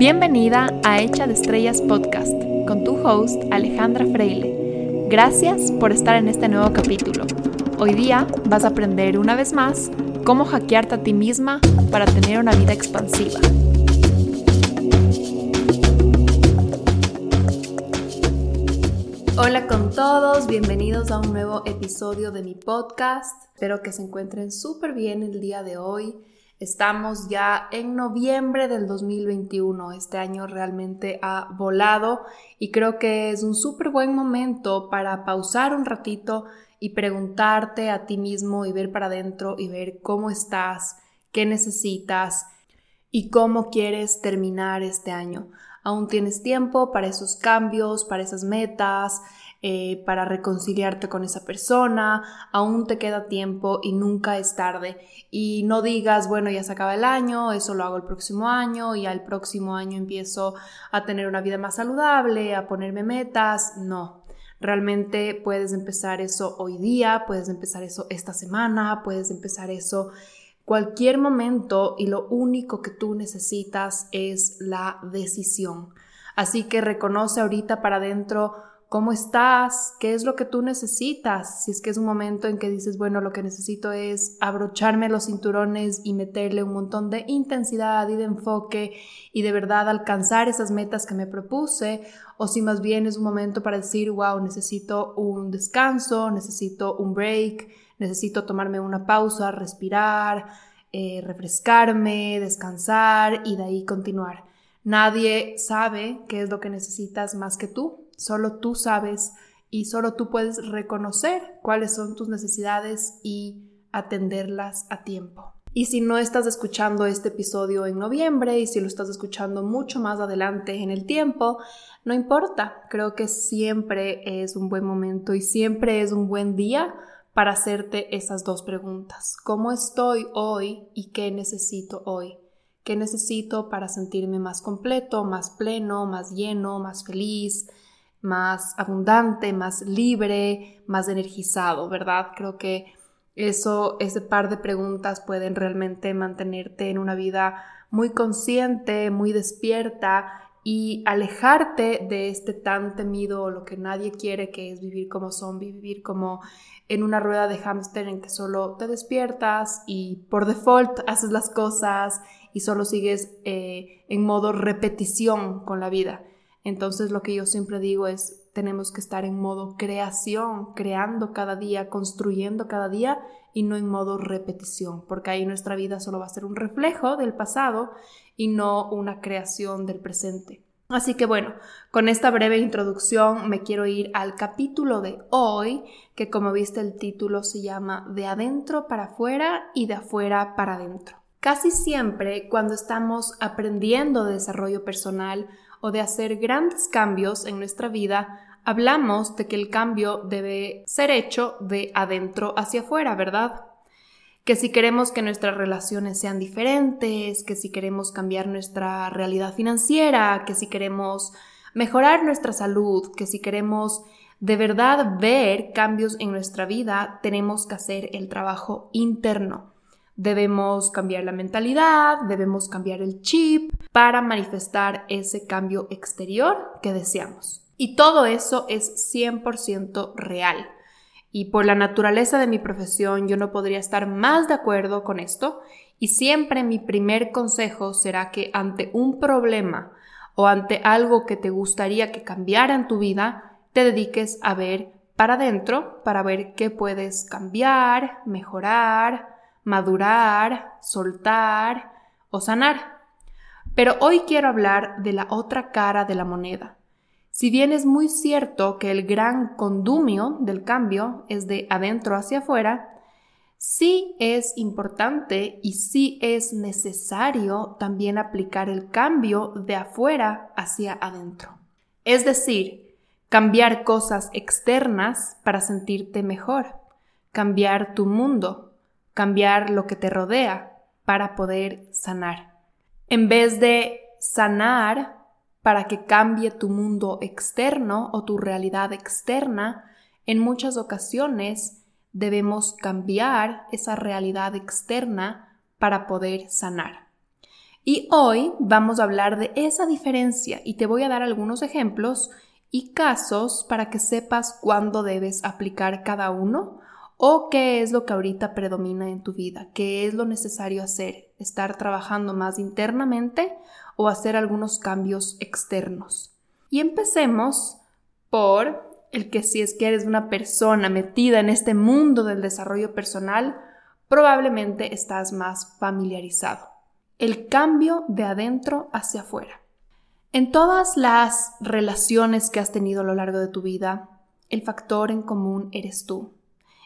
Bienvenida a Hecha de Estrellas Podcast con tu host Alejandra Freile. Gracias por estar en este nuevo capítulo. Hoy día vas a aprender una vez más cómo hackearte a ti misma para tener una vida expansiva. Hola con todos, bienvenidos a un nuevo episodio de mi podcast. Espero que se encuentren súper bien el día de hoy. Estamos ya en noviembre del 2021. Este año realmente ha volado y creo que es un súper buen momento para pausar un ratito y preguntarte a ti mismo y ver para adentro y ver cómo estás, qué necesitas y cómo quieres terminar este año. Aún tienes tiempo para esos cambios, para esas metas, eh, para reconciliarte con esa persona, aún te queda tiempo y nunca es tarde. Y no digas, bueno, ya se acaba el año, eso lo hago el próximo año y al próximo año empiezo a tener una vida más saludable, a ponerme metas. No, Realmente puedes empezar eso hoy día, puedes empezar eso esta semana, puedes empezar eso cualquier momento y lo único que tú necesitas es la decisión. Así que reconoce ahorita para adentro cómo estás, qué es lo que tú necesitas. Si es que es un momento en que dices, bueno, lo que necesito es abrocharme los cinturones y meterle un montón de intensidad y de enfoque y de verdad alcanzar esas metas que me propuse, o si más bien es un momento para decir, wow, necesito un descanso, necesito un break, necesito tomarme una pausa, respirar, eh, refrescarme, descansar y de ahí continuar. Nadie sabe qué es lo que necesitas más que tú. Solo tú sabes y solo tú puedes reconocer cuáles son tus necesidades y atenderlas a tiempo. Y si no estás escuchando este episodio en noviembre y si lo estás escuchando mucho más adelante en el tiempo, no importa. Creo que siempre es un buen momento y siempre es un buen día para hacerte esas dos preguntas. ¿Cómo estoy hoy y qué necesito hoy? ¿Qué necesito para sentirme más completo, más pleno, más lleno, más feliz? Más abundante, más libre, más energizado, ¿verdad? Creo que eso, ese par de preguntas pueden realmente mantenerte en una vida muy consciente, muy despierta y alejarte de este tan temido lo que nadie quiere que es vivir como zombie, vivir como en una rueda de hámster en que solo te despiertas y por default haces las cosas y solo sigues eh, en modo repetición con la vida. Entonces lo que yo siempre digo es, tenemos que estar en modo creación, creando cada día, construyendo cada día y no en modo repetición, porque ahí nuestra vida solo va a ser un reflejo del pasado y no una creación del presente. Así que bueno, con esta breve introducción me quiero ir al capítulo de hoy, que como viste el título se llama De adentro para afuera y de afuera para adentro. Casi siempre cuando estamos aprendiendo de desarrollo personal o de hacer grandes cambios en nuestra vida, hablamos de que el cambio debe ser hecho de adentro hacia afuera, ¿verdad? Que si queremos que nuestras relaciones sean diferentes, que si queremos cambiar nuestra realidad financiera, que si queremos mejorar nuestra salud, que si queremos de verdad ver cambios en nuestra vida, tenemos que hacer el trabajo interno. Debemos cambiar la mentalidad, debemos cambiar el chip para manifestar ese cambio exterior que deseamos. Y todo eso es 100% real. Y por la naturaleza de mi profesión yo no podría estar más de acuerdo con esto. Y siempre mi primer consejo será que ante un problema o ante algo que te gustaría que cambiara en tu vida, te dediques a ver para adentro para ver qué puedes cambiar, mejorar, madurar, soltar o sanar. Pero hoy quiero hablar de la otra cara de la moneda. Si bien es muy cierto que el gran condumio del cambio es de adentro hacia afuera, sí es importante y sí es necesario también aplicar el cambio de afuera hacia adentro. Es decir, cambiar cosas externas para sentirte mejor, cambiar tu mundo, cambiar lo que te rodea para poder sanar. En vez de sanar para que cambie tu mundo externo o tu realidad externa, en muchas ocasiones debemos cambiar esa realidad externa para poder sanar. Y hoy vamos a hablar de esa diferencia y te voy a dar algunos ejemplos y casos para que sepas cuándo debes aplicar cada uno o qué es lo que ahorita predomina en tu vida, qué es lo necesario hacer, estar trabajando más internamente o hacer algunos cambios externos. Y empecemos por el que si es que eres una persona metida en este mundo del desarrollo personal, probablemente estás más familiarizado. El cambio de adentro hacia afuera. En todas las relaciones que has tenido a lo largo de tu vida, el factor en común eres tú.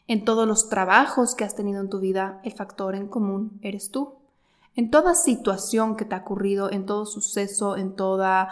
En todos los trabajos que has tenido en tu vida, el factor en común eres tú. En toda situación que te ha ocurrido, en todo suceso, en toda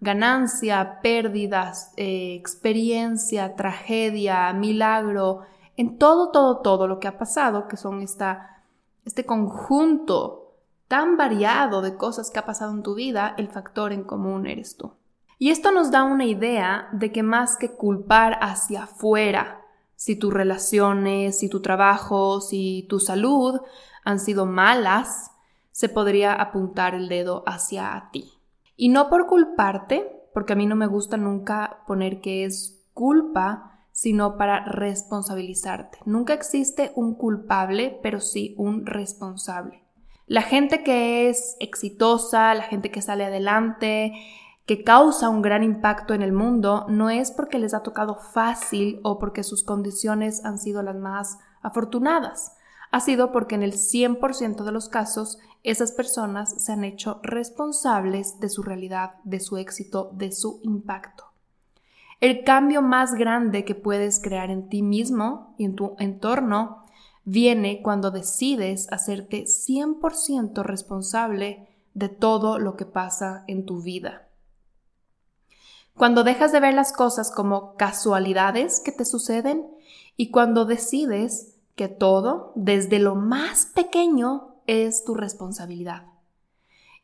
ganancia, pérdidas, eh, experiencia, tragedia, milagro, en todo, todo, todo lo que ha pasado, que son esta, este conjunto tan variado de cosas que ha pasado en tu vida, el factor en común eres tú. Y esto nos da una idea de que más que culpar hacia afuera, si tus relaciones, si tu trabajo, si tu salud han sido malas, se podría apuntar el dedo hacia ti. Y no por culparte, porque a mí no me gusta nunca poner que es culpa, sino para responsabilizarte. Nunca existe un culpable, pero sí un responsable. La gente que es exitosa, la gente que sale adelante, que causa un gran impacto en el mundo, no es porque les ha tocado fácil o porque sus condiciones han sido las más afortunadas. Ha sido porque en el 100% de los casos esas personas se han hecho responsables de su realidad, de su éxito, de su impacto. El cambio más grande que puedes crear en ti mismo y en tu entorno viene cuando decides hacerte 100% responsable de todo lo que pasa en tu vida. Cuando dejas de ver las cosas como casualidades que te suceden y cuando decides que todo, desde lo más pequeño, es tu responsabilidad.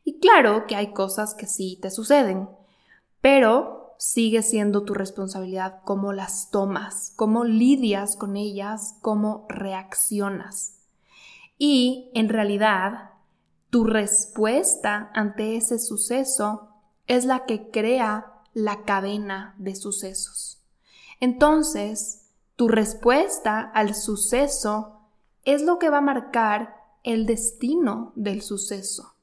Y claro que hay cosas que sí te suceden, pero sigue siendo tu responsabilidad cómo las tomas, cómo lidias con ellas, cómo reaccionas. Y en realidad, tu respuesta ante ese suceso es la que crea la cadena de sucesos. Entonces, tu respuesta al suceso es lo que va a marcar el destino del suceso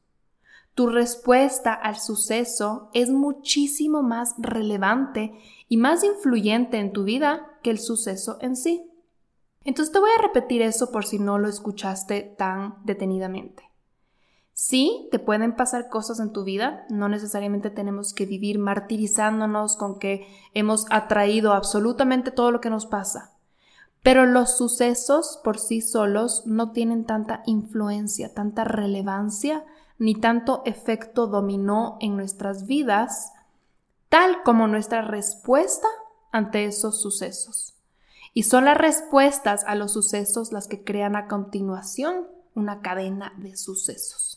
tu respuesta al suceso es muchísimo más relevante y más influyente en tu vida que el suceso en sí. Entonces te voy a repetir eso por si no lo escuchaste tan detenidamente. Sí, te pueden pasar cosas en tu vida, no necesariamente tenemos que vivir martirizándonos con que hemos atraído absolutamente todo lo que nos pasa. Pero los sucesos por sí solos no tienen tanta influencia, tanta relevancia ni tanto efecto dominó en nuestras vidas, tal como nuestra respuesta ante esos sucesos. Y son las respuestas a los sucesos las que crean a continuación una cadena de sucesos.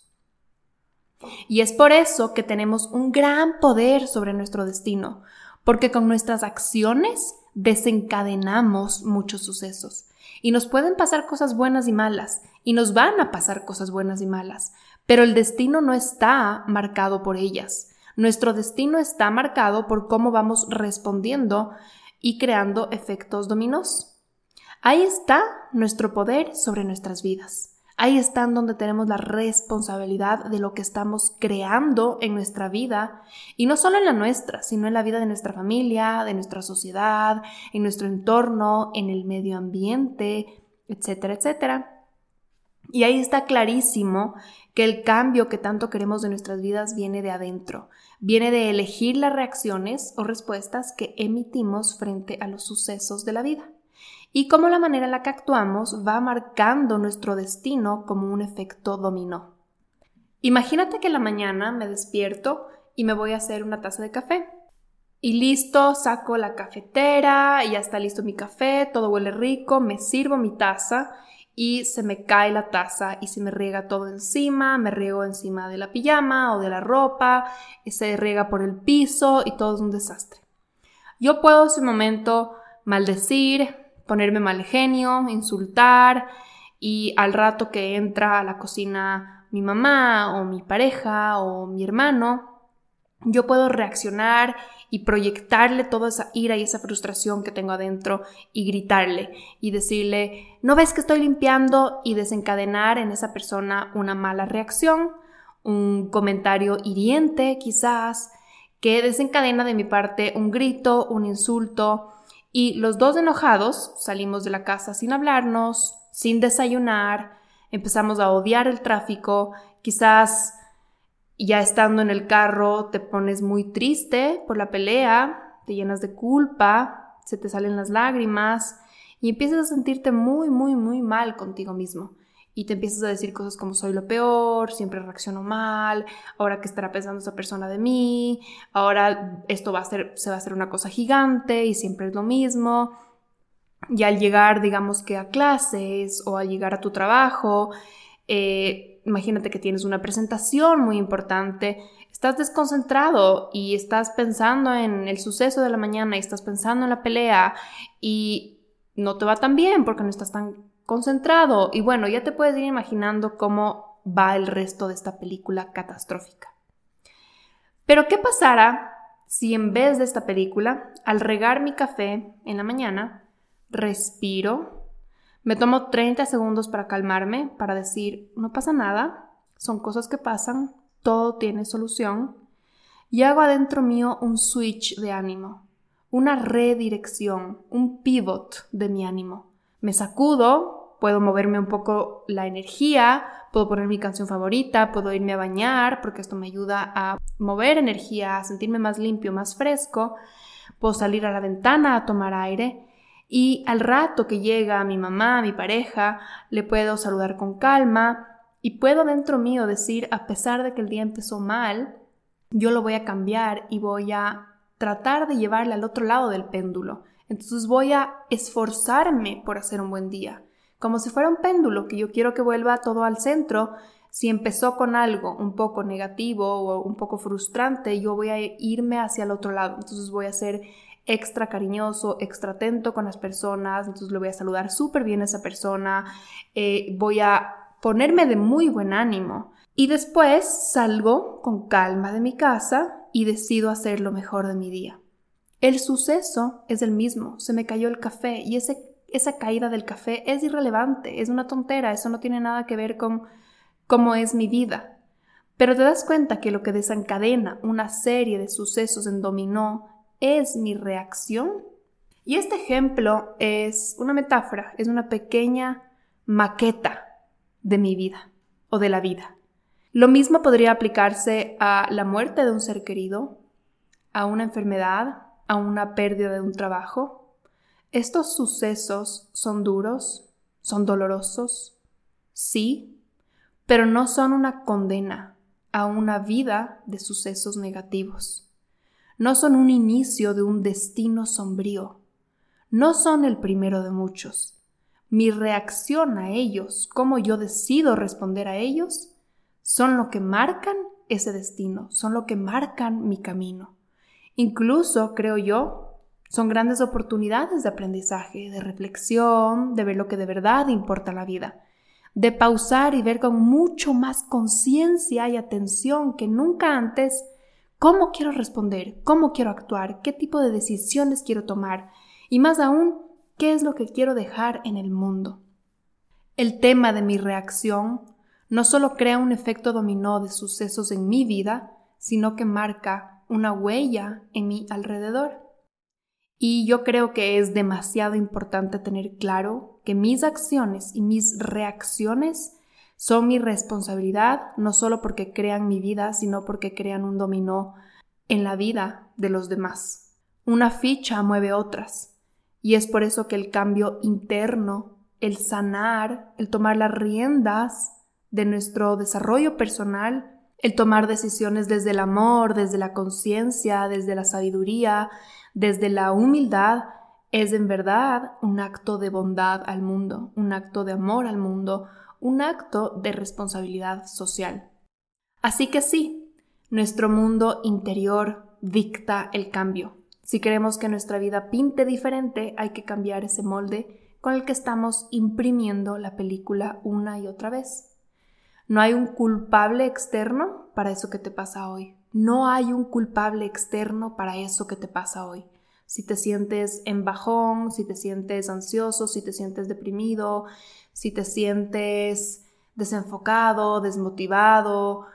Y es por eso que tenemos un gran poder sobre nuestro destino, porque con nuestras acciones desencadenamos muchos sucesos. Y nos pueden pasar cosas buenas y malas, y nos van a pasar cosas buenas y malas, pero el destino no está marcado por ellas. Nuestro destino está marcado por cómo vamos respondiendo y creando efectos dominós. Ahí está nuestro poder sobre nuestras vidas. Ahí está donde tenemos la responsabilidad de lo que estamos creando en nuestra vida, y no solo en la nuestra, sino en la vida de nuestra familia, de nuestra sociedad, en nuestro entorno, en el medio ambiente, etcétera, etcétera. Y ahí está clarísimo que el cambio que tanto queremos de nuestras vidas viene de adentro, viene de elegir las reacciones o respuestas que emitimos frente a los sucesos de la vida y cómo la manera en la que actuamos va marcando nuestro destino como un efecto dominó. Imagínate que la mañana me despierto y me voy a hacer una taza de café. Y listo, saco la cafetera, ya está listo mi café, todo huele rico, me sirvo mi taza y se me cae la taza y se me riega todo encima, me riego encima de la pijama o de la ropa, y se riega por el piso y todo es un desastre. Yo puedo en ese momento maldecir, ponerme mal genio, insultar y al rato que entra a la cocina mi mamá o mi pareja o mi hermano, yo puedo reaccionar y proyectarle toda esa ira y esa frustración que tengo adentro y gritarle y decirle, ¿no ves que estoy limpiando? y desencadenar en esa persona una mala reacción, un comentario hiriente quizás, que desencadena de mi parte un grito, un insulto, y los dos enojados salimos de la casa sin hablarnos, sin desayunar, empezamos a odiar el tráfico, quizás ya estando en el carro te pones muy triste por la pelea, te llenas de culpa, se te salen las lágrimas y empiezas a sentirte muy, muy, muy mal contigo mismo. Y te empiezas a decir cosas como soy lo peor, siempre reacciono mal, ahora qué estará pensando esa persona de mí, ahora esto va a ser, se va a hacer una cosa gigante y siempre es lo mismo. Y al llegar, digamos que a clases o al llegar a tu trabajo, eh, imagínate que tienes una presentación muy importante, estás desconcentrado y estás pensando en el suceso de la mañana y estás pensando en la pelea y no te va tan bien porque no estás tan concentrado y bueno, ya te puedes ir imaginando cómo va el resto de esta película catastrófica. Pero ¿qué pasará si en vez de esta película, al regar mi café en la mañana, respiro me tomo 30 segundos para calmarme, para decir, no pasa nada, son cosas que pasan, todo tiene solución. Y hago adentro mío un switch de ánimo, una redirección, un pivot de mi ánimo. Me sacudo, puedo moverme un poco la energía, puedo poner mi canción favorita, puedo irme a bañar, porque esto me ayuda a mover energía, a sentirme más limpio, más fresco. Puedo salir a la ventana a tomar aire y al rato que llega mi mamá, mi pareja, le puedo saludar con calma y puedo dentro mío decir, a pesar de que el día empezó mal, yo lo voy a cambiar y voy a tratar de llevarle al otro lado del péndulo. Entonces voy a esforzarme por hacer un buen día, como si fuera un péndulo que yo quiero que vuelva todo al centro. Si empezó con algo un poco negativo o un poco frustrante, yo voy a irme hacia el otro lado. Entonces voy a hacer extra cariñoso, extra atento con las personas, entonces le voy a saludar súper bien a esa persona, eh, voy a ponerme de muy buen ánimo. Y después salgo con calma de mi casa y decido hacer lo mejor de mi día. El suceso es el mismo, se me cayó el café y ese, esa caída del café es irrelevante, es una tontera, eso no tiene nada que ver con cómo es mi vida. Pero te das cuenta que lo que desencadena una serie de sucesos en dominó es mi reacción? Y este ejemplo es una metáfora, es una pequeña maqueta de mi vida o de la vida. Lo mismo podría aplicarse a la muerte de un ser querido, a una enfermedad, a una pérdida de un trabajo. Estos sucesos son duros, son dolorosos, sí, pero no son una condena a una vida de sucesos negativos no son un inicio de un destino sombrío, no son el primero de muchos. Mi reacción a ellos, cómo yo decido responder a ellos, son lo que marcan ese destino, son lo que marcan mi camino. Incluso, creo yo, son grandes oportunidades de aprendizaje, de reflexión, de ver lo que de verdad importa la vida, de pausar y ver con mucho más conciencia y atención que nunca antes cómo quiero responder, cómo quiero actuar, qué tipo de decisiones quiero tomar y más aún, qué es lo que quiero dejar en el mundo. El tema de mi reacción no solo crea un efecto dominó de sucesos en mi vida, sino que marca una huella en mi alrededor. Y yo creo que es demasiado importante tener claro que mis acciones y mis reacciones son mi responsabilidad no solo porque crean mi vida, sino porque crean un dominó en la vida de los demás. Una ficha mueve otras. Y es por eso que el cambio interno, el sanar, el tomar las riendas de nuestro desarrollo personal, el tomar decisiones desde el amor, desde la conciencia, desde la sabiduría, desde la humildad, es en verdad un acto de bondad al mundo, un acto de amor al mundo, un acto de responsabilidad social. Así que sí, nuestro mundo interior dicta el cambio. Si queremos que nuestra vida pinte diferente, hay que cambiar ese molde con el que estamos imprimiendo la película una y otra vez. No hay un culpable externo para eso que te pasa hoy. No hay un culpable externo para eso que te pasa hoy. Si te sientes en bajón, si te sientes ansioso, si te sientes deprimido, si te sientes desenfocado, desmotivado,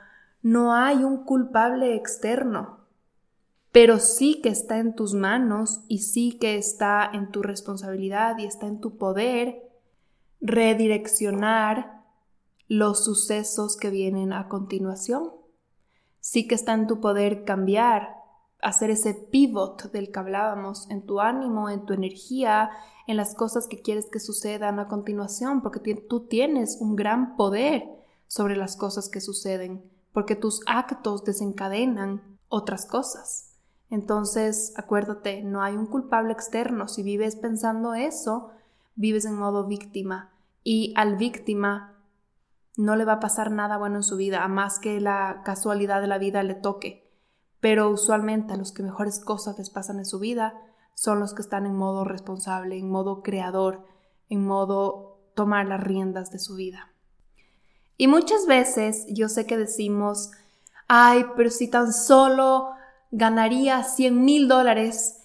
no hay un culpable externo pero sí que está en tus manos y sí que está en tu responsabilidad y está en tu poder redireccionar los sucesos que vienen a continuación. Sí que está en tu poder cambiar, hacer ese pivot del que hablábamos en tu ánimo, en tu energía, en las cosas que quieres que sucedan a continuación, porque tú tienes un gran poder sobre las cosas que suceden, porque tus actos desencadenan otras cosas. Entonces, acuérdate, no hay un culpable externo. Si vives pensando eso, vives en modo víctima. Y al víctima no le va a pasar nada bueno en su vida, a más que la casualidad de la vida le toque. Pero usualmente a los que mejores cosas les pasan en su vida son los que están en modo responsable, en modo creador, en modo tomar las riendas de su vida. Y muchas veces yo sé que decimos, ay, pero si tan solo ganaría 100 mil dólares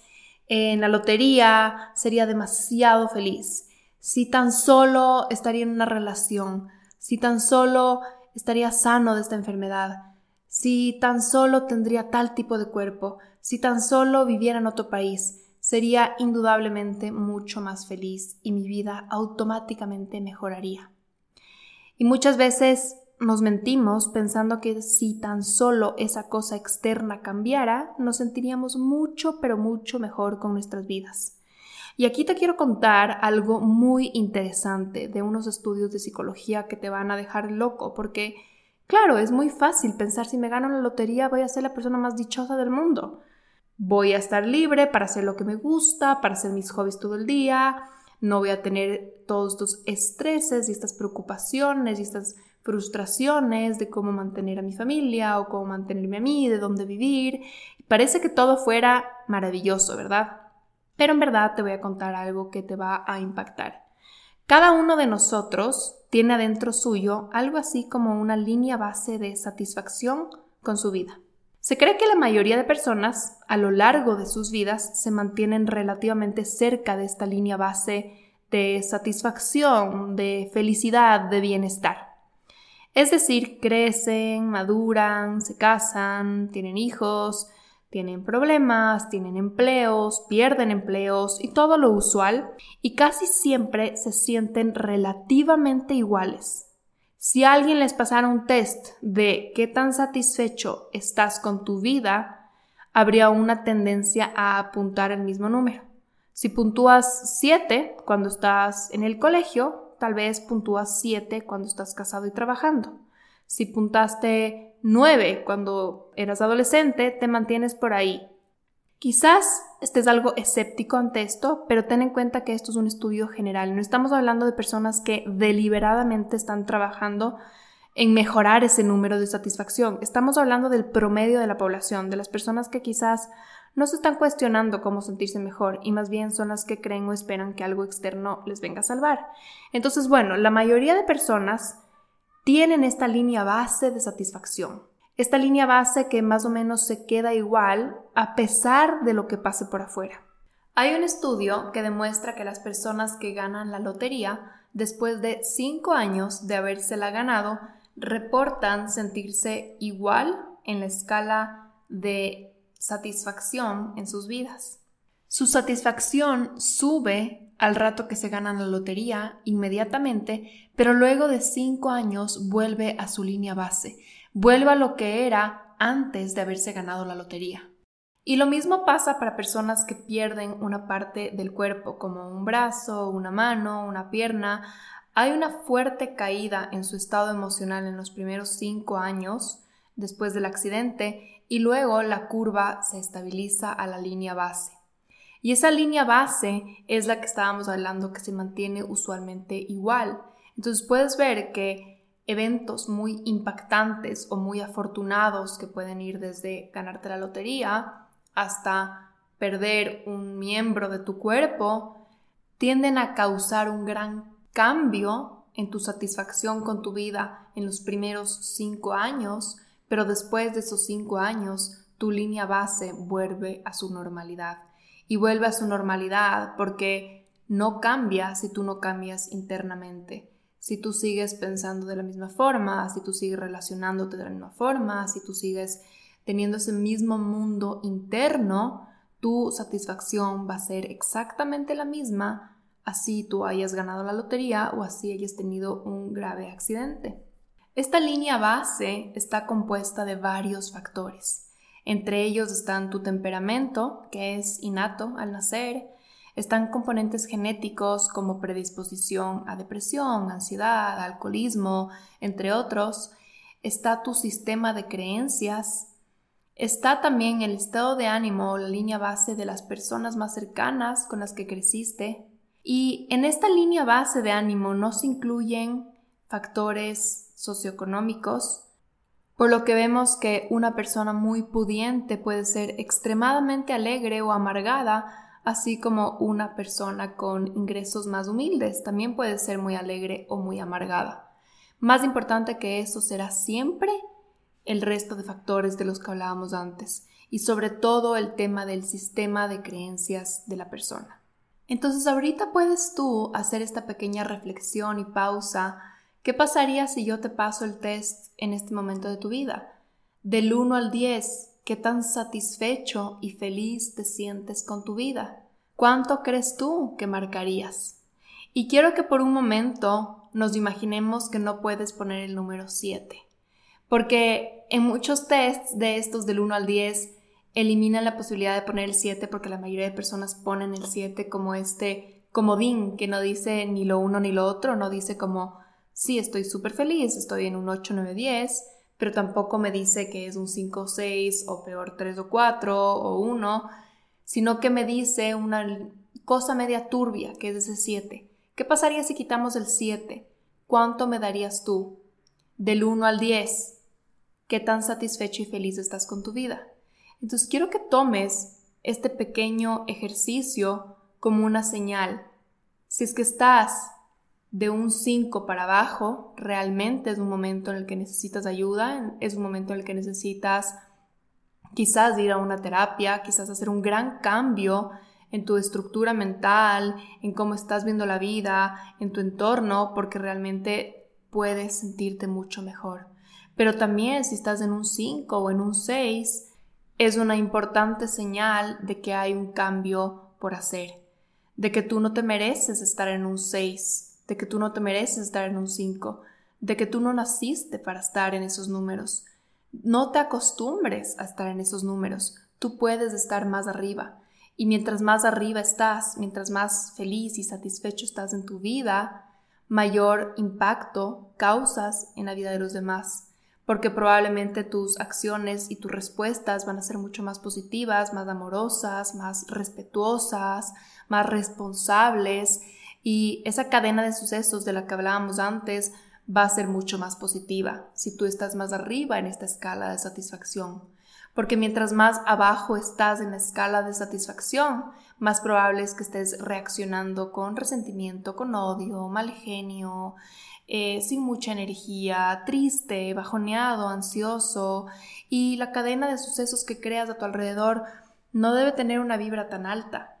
en la lotería, sería demasiado feliz. Si tan solo estaría en una relación, si tan solo estaría sano de esta enfermedad, si tan solo tendría tal tipo de cuerpo, si tan solo viviera en otro país, sería indudablemente mucho más feliz y mi vida automáticamente mejoraría. Y muchas veces nos mentimos pensando que si tan solo esa cosa externa cambiara, nos sentiríamos mucho, pero mucho mejor con nuestras vidas. Y aquí te quiero contar algo muy interesante de unos estudios de psicología que te van a dejar loco, porque, claro, es muy fácil pensar si me gano la lotería voy a ser la persona más dichosa del mundo. Voy a estar libre para hacer lo que me gusta, para hacer mis hobbies todo el día, no voy a tener todos estos estreses y estas preocupaciones y estas frustraciones de cómo mantener a mi familia o cómo mantenerme a mí, de dónde vivir. Parece que todo fuera maravilloso, ¿verdad? Pero en verdad te voy a contar algo que te va a impactar. Cada uno de nosotros tiene adentro suyo algo así como una línea base de satisfacción con su vida. Se cree que la mayoría de personas a lo largo de sus vidas se mantienen relativamente cerca de esta línea base de satisfacción, de felicidad, de bienestar. Es decir, crecen, maduran, se casan, tienen hijos, tienen problemas, tienen empleos, pierden empleos y todo lo usual, y casi siempre se sienten relativamente iguales. Si a alguien les pasara un test de qué tan satisfecho estás con tu vida, habría una tendencia a apuntar el mismo número. Si puntúas 7 cuando estás en el colegio, tal vez puntúas 7 cuando estás casado y trabajando. Si puntaste 9 cuando eras adolescente, te mantienes por ahí. Quizás estés algo escéptico ante esto, pero ten en cuenta que esto es un estudio general. No estamos hablando de personas que deliberadamente están trabajando en mejorar ese número de satisfacción. Estamos hablando del promedio de la población, de las personas que quizás no se están cuestionando cómo sentirse mejor y más bien son las que creen o esperan que algo externo les venga a salvar. Entonces, bueno, la mayoría de personas tienen esta línea base de satisfacción. Esta línea base que más o menos se queda igual a pesar de lo que pase por afuera. Hay un estudio que demuestra que las personas que ganan la lotería, después de 5 años de habérsela ganado, reportan sentirse igual en la escala de satisfacción en sus vidas. Su satisfacción sube al rato que se ganan la lotería inmediatamente, pero luego de cinco años vuelve a su línea base, vuelve a lo que era antes de haberse ganado la lotería. Y lo mismo pasa para personas que pierden una parte del cuerpo, como un brazo, una mano, una pierna. Hay una fuerte caída en su estado emocional en los primeros cinco años después del accidente y luego la curva se estabiliza a la línea base. Y esa línea base es la que estábamos hablando que se mantiene usualmente igual. Entonces puedes ver que eventos muy impactantes o muy afortunados que pueden ir desde ganarte la lotería hasta perder un miembro de tu cuerpo tienden a causar un gran cambio en tu satisfacción con tu vida en los primeros cinco años, pero después de esos cinco años tu línea base vuelve a su normalidad. Y vuelve a su normalidad porque no cambia si tú no cambias internamente. Si tú sigues pensando de la misma forma, si tú sigues relacionándote de la misma forma, si tú sigues teniendo ese mismo mundo interno, tu satisfacción va a ser exactamente la misma, así tú hayas ganado la lotería o así hayas tenido un grave accidente. Esta línea base está compuesta de varios factores. Entre ellos están tu temperamento, que es innato al nacer, están componentes genéticos como predisposición a depresión, ansiedad, alcoholismo, entre otros. Está tu sistema de creencias. Está también el estado de ánimo, la línea base de las personas más cercanas con las que creciste. Y en esta línea base de ánimo no se incluyen factores socioeconómicos, por lo que vemos que una persona muy pudiente puede ser extremadamente alegre o amargada así como una persona con ingresos más humildes también puede ser muy alegre o muy amargada. Más importante que eso será siempre el resto de factores de los que hablábamos antes y sobre todo el tema del sistema de creencias de la persona. Entonces ahorita puedes tú hacer esta pequeña reflexión y pausa. ¿Qué pasaría si yo te paso el test en este momento de tu vida? Del 1 al 10, ¿Qué tan satisfecho y feliz te sientes con tu vida? ¿Cuánto crees tú que marcarías? Y quiero que por un momento nos imaginemos que no puedes poner el número 7, porque en muchos tests de estos del 1 al 10 eliminan la posibilidad de poner el 7 porque la mayoría de personas ponen el 7 como este comodín que no dice ni lo uno ni lo otro, no dice como sí, estoy súper feliz, estoy en un 8, 9, 10, pero tampoco me dice que es un 5 6 o peor 3 o 4 o 1, sino que me dice una cosa media turbia, que es ese 7. ¿Qué pasaría si quitamos el 7? ¿Cuánto me darías tú? Del 1 al 10. ¿Qué tan satisfecho y feliz estás con tu vida? Entonces quiero que tomes este pequeño ejercicio como una señal. Si es que estás de un 5 para abajo, realmente es un momento en el que necesitas ayuda, es un momento en el que necesitas quizás ir a una terapia, quizás hacer un gran cambio en tu estructura mental, en cómo estás viendo la vida, en tu entorno, porque realmente puedes sentirte mucho mejor. Pero también si estás en un 5 o en un 6, es una importante señal de que hay un cambio por hacer, de que tú no te mereces estar en un 6, de que tú no te mereces estar en un 5, de que tú no naciste para estar en esos números. No te acostumbres a estar en esos números, tú puedes estar más arriba. Y mientras más arriba estás, mientras más feliz y satisfecho estás en tu vida, mayor impacto causas en la vida de los demás, porque probablemente tus acciones y tus respuestas van a ser mucho más positivas, más amorosas, más respetuosas, más responsables y esa cadena de sucesos de la que hablábamos antes va a ser mucho más positiva si tú estás más arriba en esta escala de satisfacción. Porque mientras más abajo estás en la escala de satisfacción, más probable es que estés reaccionando con resentimiento, con odio, mal genio, eh, sin mucha energía, triste, bajoneado, ansioso, y la cadena de sucesos que creas a tu alrededor no debe tener una vibra tan alta.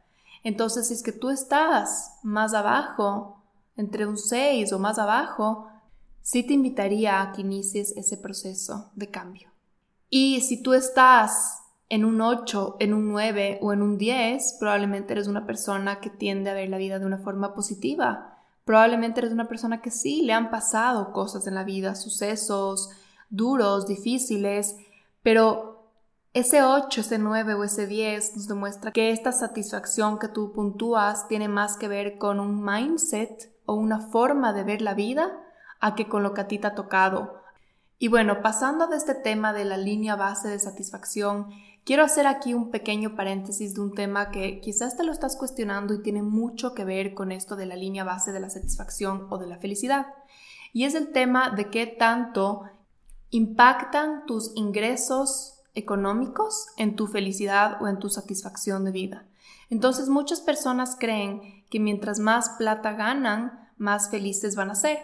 Entonces, si es que tú estás más abajo, entre un 6 o más abajo, sí te invitaría a que inicies ese proceso de cambio. Y si tú estás en un 8, en un 9 o en un 10, probablemente eres una persona que tiende a ver la vida de una forma positiva. Probablemente eres una persona que sí le han pasado cosas en la vida, sucesos duros, difíciles, pero ese 8, ese 9 o ese 10 nos demuestra que esta satisfacción que tú puntúas tiene más que ver con un mindset o una forma de ver la vida a que con lo que a ti te ha tocado. Y bueno, pasando de este tema de la línea base de satisfacción, quiero hacer aquí un pequeño paréntesis de un tema que quizás te lo estás cuestionando y tiene mucho que ver con esto de la línea base de la satisfacción o de la felicidad. Y es el tema de qué tanto impactan tus ingresos económicos en tu felicidad o en tu satisfacción de vida. Entonces muchas personas creen que mientras más plata ganan, más felices van a ser.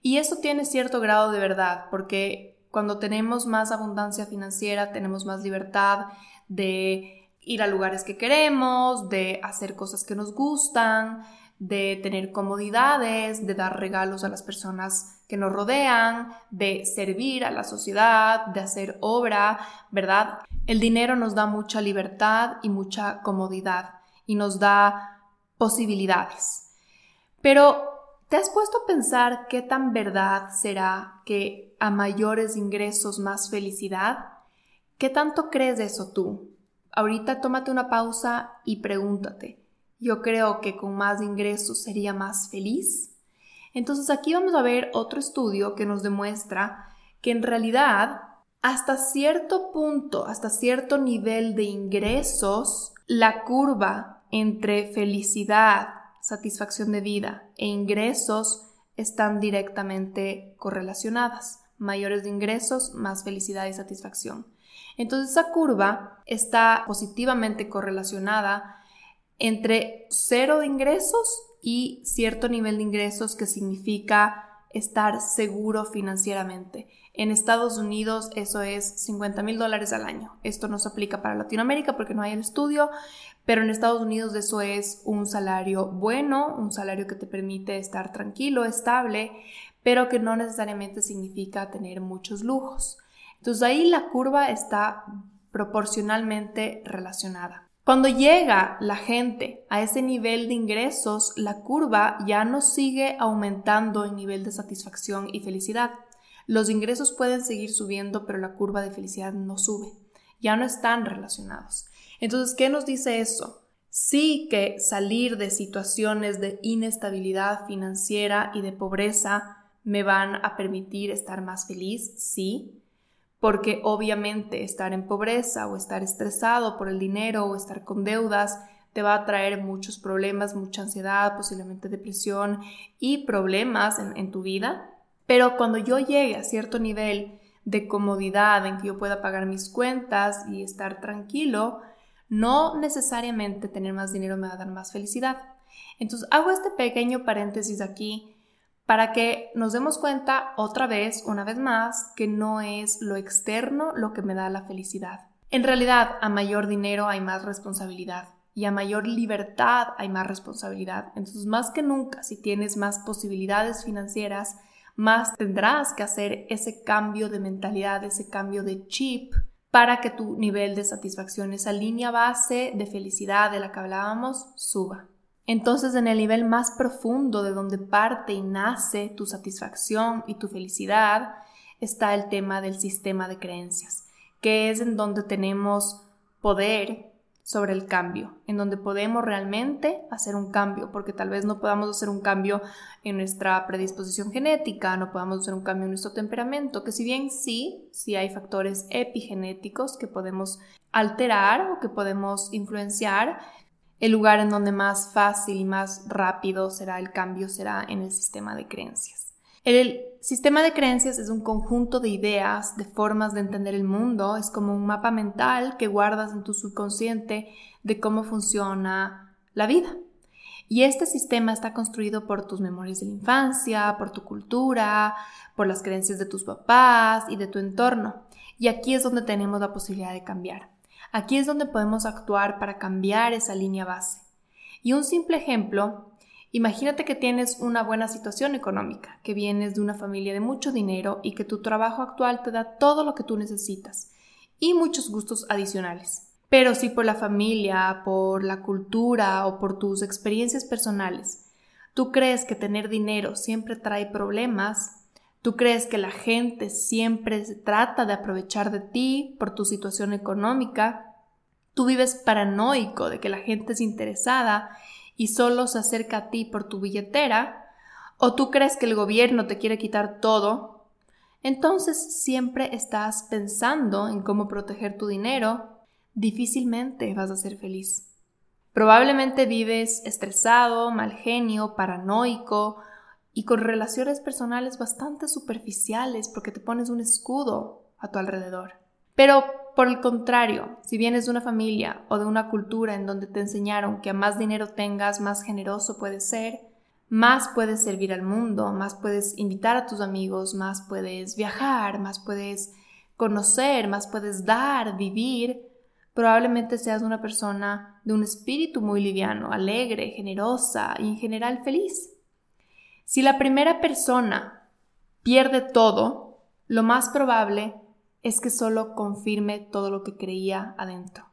Y eso tiene cierto grado de verdad, porque cuando tenemos más abundancia financiera, tenemos más libertad de ir a lugares que queremos, de hacer cosas que nos gustan, de tener comodidades, de dar regalos a las personas que nos rodean, de servir a la sociedad, de hacer obra, ¿verdad? El dinero nos da mucha libertad y mucha comodidad y nos da posibilidades. Pero, ¿te has puesto a pensar qué tan verdad será que a mayores ingresos más felicidad? ¿Qué tanto crees de eso tú? Ahorita tómate una pausa y pregúntate, yo creo que con más ingresos sería más feliz. Entonces aquí vamos a ver otro estudio que nos demuestra que en realidad hasta cierto punto, hasta cierto nivel de ingresos, la curva entre felicidad, satisfacción de vida e ingresos están directamente correlacionadas. Mayores de ingresos, más felicidad y satisfacción. Entonces esa curva está positivamente correlacionada entre cero de ingresos y cierto nivel de ingresos que significa estar seguro financieramente. En Estados Unidos eso es 50 mil dólares al año. Esto no se aplica para Latinoamérica porque no hay el estudio, pero en Estados Unidos eso es un salario bueno, un salario que te permite estar tranquilo, estable, pero que no necesariamente significa tener muchos lujos. Entonces ahí la curva está proporcionalmente relacionada. Cuando llega la gente a ese nivel de ingresos, la curva ya no sigue aumentando en nivel de satisfacción y felicidad. Los ingresos pueden seguir subiendo, pero la curva de felicidad no sube. Ya no están relacionados. Entonces, ¿qué nos dice eso? Sí que salir de situaciones de inestabilidad financiera y de pobreza me van a permitir estar más feliz, sí, porque obviamente estar en pobreza o estar estresado por el dinero o estar con deudas te va a traer muchos problemas, mucha ansiedad, posiblemente depresión y problemas en, tu vida. Pero cuando yo llegue a cierto nivel de comodidad en que yo pueda pagar mis cuentas y estar tranquilo, no necesariamente tener más dinero me va a dar más felicidad. Entonces hago este pequeño paréntesis aquí para que nos demos cuenta otra vez, una vez más, que no es lo externo lo que me da la felicidad. En realidad, a mayor dinero hay más responsabilidad y a mayor libertad hay más responsabilidad. Entonces, más que nunca, si tienes más posibilidades financieras, más tendrás que hacer ese cambio de mentalidad, ese cambio de chip para que tu nivel de satisfacción, esa línea base de felicidad de la que hablábamos, suba. Entonces, en el nivel más profundo de donde parte y nace tu satisfacción y tu felicidad, está el tema del sistema de creencias, que es en donde tenemos poder sobre el cambio, en donde podemos realmente hacer un cambio, porque tal vez no podamos hacer un cambio en nuestra predisposición genética, no podamos hacer un cambio en nuestro temperamento, que si bien sí, sí hay factores epigenéticos que podemos alterar o que podemos influenciar, el lugar en donde más fácil y más rápido será el cambio será en el sistema de creencias. El sistema de creencias es un conjunto de ideas, de formas de entender el mundo, es como un mapa mental que guardas en tu subconsciente de cómo funciona la vida. Y este sistema está construido por tus memorias de la infancia, por tu cultura, por las creencias de tus papás y de tu entorno. Y aquí es donde tenemos la posibilidad de cambiar. Aquí es donde podemos actuar para cambiar esa línea base. Y un simple ejemplo, imagínate que tienes una buena situación económica, que vienes de una familia de mucho dinero y que tu trabajo actual te da todo lo que tú necesitas y muchos gustos adicionales. Pero si por la familia, por la cultura o por tus experiencias personales, tú crees que tener dinero siempre trae problemas, Tú crees que la gente siempre se trata de aprovechar de ti por tu situación económica. Tú vives paranoico de que la gente es interesada y solo se acerca a ti por tu billetera. O tú crees que el gobierno te quiere quitar todo. Entonces siempre estás pensando en cómo proteger tu dinero. Difícilmente vas a ser feliz. Probablemente vives estresado, mal genio, paranoico, y con relaciones personales bastante superficiales porque te pones un escudo a tu alrededor. Pero por el contrario, si vienes de una familia o de una cultura en donde te enseñaron que a más dinero tengas, más generoso puedes ser, más puedes servir al mundo, más puedes invitar a tus amigos, más puedes viajar, más puedes conocer, más puedes dar, vivir, probablemente seas una persona de un espíritu muy liviano, alegre, generosa y en general feliz. Si la primera persona pierde todo, lo más probable es que solo confirme todo lo que creía adentro.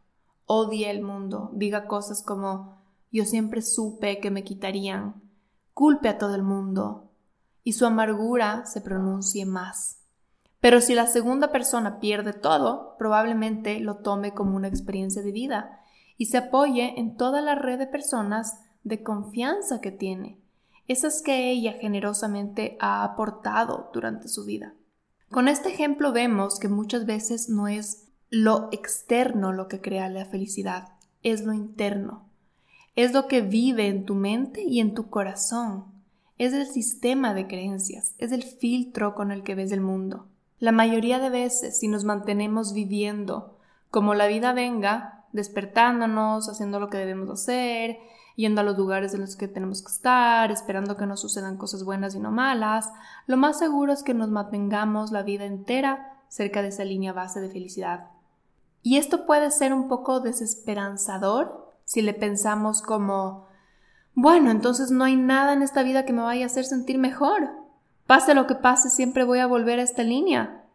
Odie el mundo, diga cosas como yo siempre supe que me quitarían, culpe a todo el mundo y su amargura se pronuncie más. Pero si la segunda persona pierde todo, probablemente lo tome como una experiencia de vida y se apoye en toda la red de personas de confianza que tiene, esas que ella generosamente ha aportado durante su vida. Con este ejemplo vemos que muchas veces no es lo externo lo que crea la felicidad, es lo interno. Es lo que vive en tu mente y en tu corazón. Es el sistema de creencias, es el filtro con el que ves el mundo. La mayoría de veces, si nos mantenemos viviendo como la vida venga, despertándonos, haciendo lo que debemos hacer, yendo a los lugares en los que tenemos que estar, esperando que nos sucedan cosas buenas y no malas, lo más seguro es que nos mantengamos la vida entera cerca de esa línea base de felicidad. Y esto puede ser un poco desesperanzador si le pensamos como, bueno, entonces no hay nada en esta vida que me vaya a hacer sentir mejor. Pase lo que pase, siempre voy a volver a esta línea.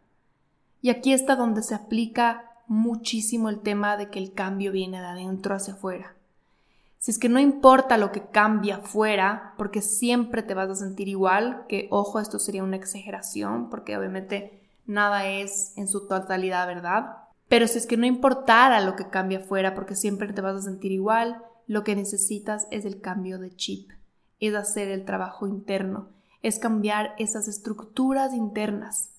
Y aquí está donde se aplica muchísimo el tema de que el cambio viene de adentro hacia afuera. Si es que no importa lo que cambia afuera, porque siempre te vas a sentir igual, que ojo, esto sería una exageración, porque obviamente nada es en su totalidad verdad. Pero si es que no importara lo que cambia afuera, porque siempre te vas a sentir igual, lo que necesitas es el cambio de chip, es hacer el trabajo interno, es cambiar esas estructuras internas.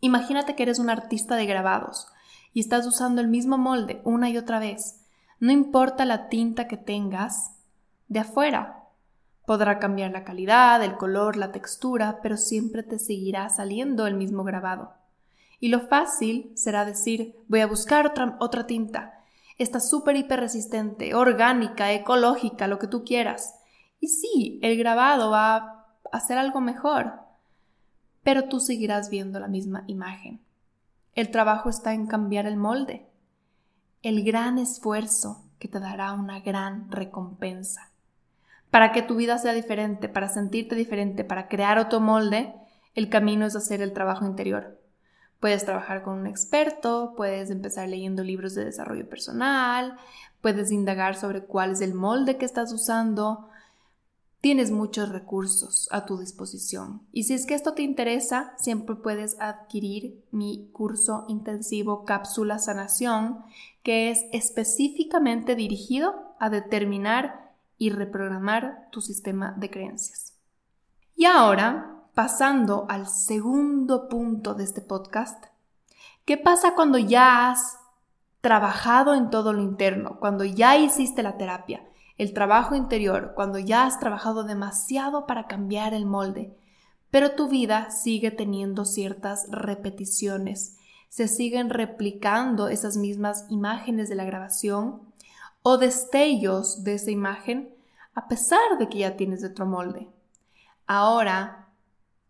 Imagínate que eres un artista de grabados y estás usando el mismo molde una y otra vez. No importa la tinta que tengas de afuera. Podrá cambiar la calidad, el color, la textura, pero siempre te seguirá saliendo el mismo grabado. Y lo fácil será decir, voy a buscar otra, otra tinta. Esta súper hiper resistente, orgánica, ecológica, lo que tú quieras. Y sí, el grabado va hacer algo mejor, pero tú seguirás viendo la misma imagen. El trabajo está en cambiar el molde, el gran esfuerzo que te dará una gran recompensa. Para que tu vida sea diferente, para sentirte diferente, para crear otro molde, el camino es hacer el trabajo interior. Puedes trabajar con un experto, puedes empezar leyendo libros de desarrollo personal, puedes indagar sobre cuál es el molde que estás usando, Tienes muchos recursos a tu disposición y si es que esto te interesa, siempre puedes adquirir mi curso intensivo Cápsula Sanación, que es específicamente dirigido a determinar y reprogramar tu sistema de creencias. Y ahora, pasando al segundo punto de este podcast, ¿qué pasa cuando ya has trabajado en todo lo interno, cuando ya hiciste la terapia? el trabajo interior cuando ya has trabajado demasiado para cambiar el molde, pero tu vida sigue teniendo ciertas repeticiones, se siguen replicando esas mismas imágenes de la grabación o destellos de esa imagen a pesar de que ya tienes otro molde. Ahora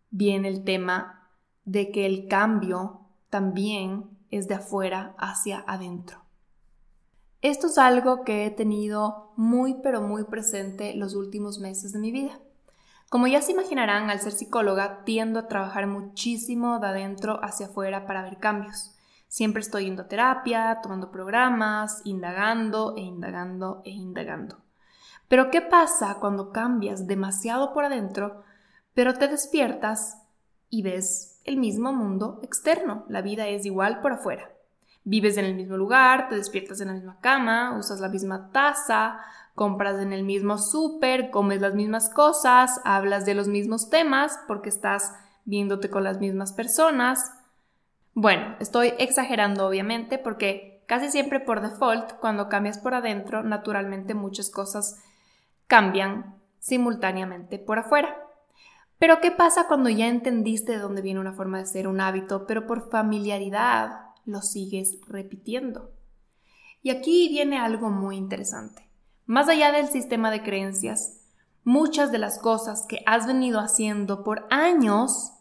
viene el tema de que el cambio también es de afuera hacia adentro. Esto es algo que he tenido muy pero muy presente los últimos meses de mi vida. Como ya se imaginarán, al ser psicóloga tiendo a trabajar muchísimo de adentro hacia afuera para ver cambios. Siempre estoy yendo a terapia, tomando programas, indagando e indagando e indagando. Pero ¿qué pasa cuando cambias demasiado por adentro, pero te despiertas y ves el mismo mundo externo? La vida es igual por afuera. Vives en el mismo lugar, te despiertas en la misma cama, usas la misma taza, compras en el mismo súper, comes las mismas cosas, hablas de los mismos temas porque estás viéndote con las mismas personas. Bueno, estoy exagerando obviamente porque casi siempre por default, cuando cambias por adentro, naturalmente muchas cosas cambian simultáneamente por afuera. Pero ¿qué pasa cuando ya entendiste de dónde viene una forma de ser, un hábito, pero por familiaridad lo sigues repitiendo. Y aquí viene algo muy interesante. Más allá del sistema de creencias, muchas de las cosas que has venido haciendo por años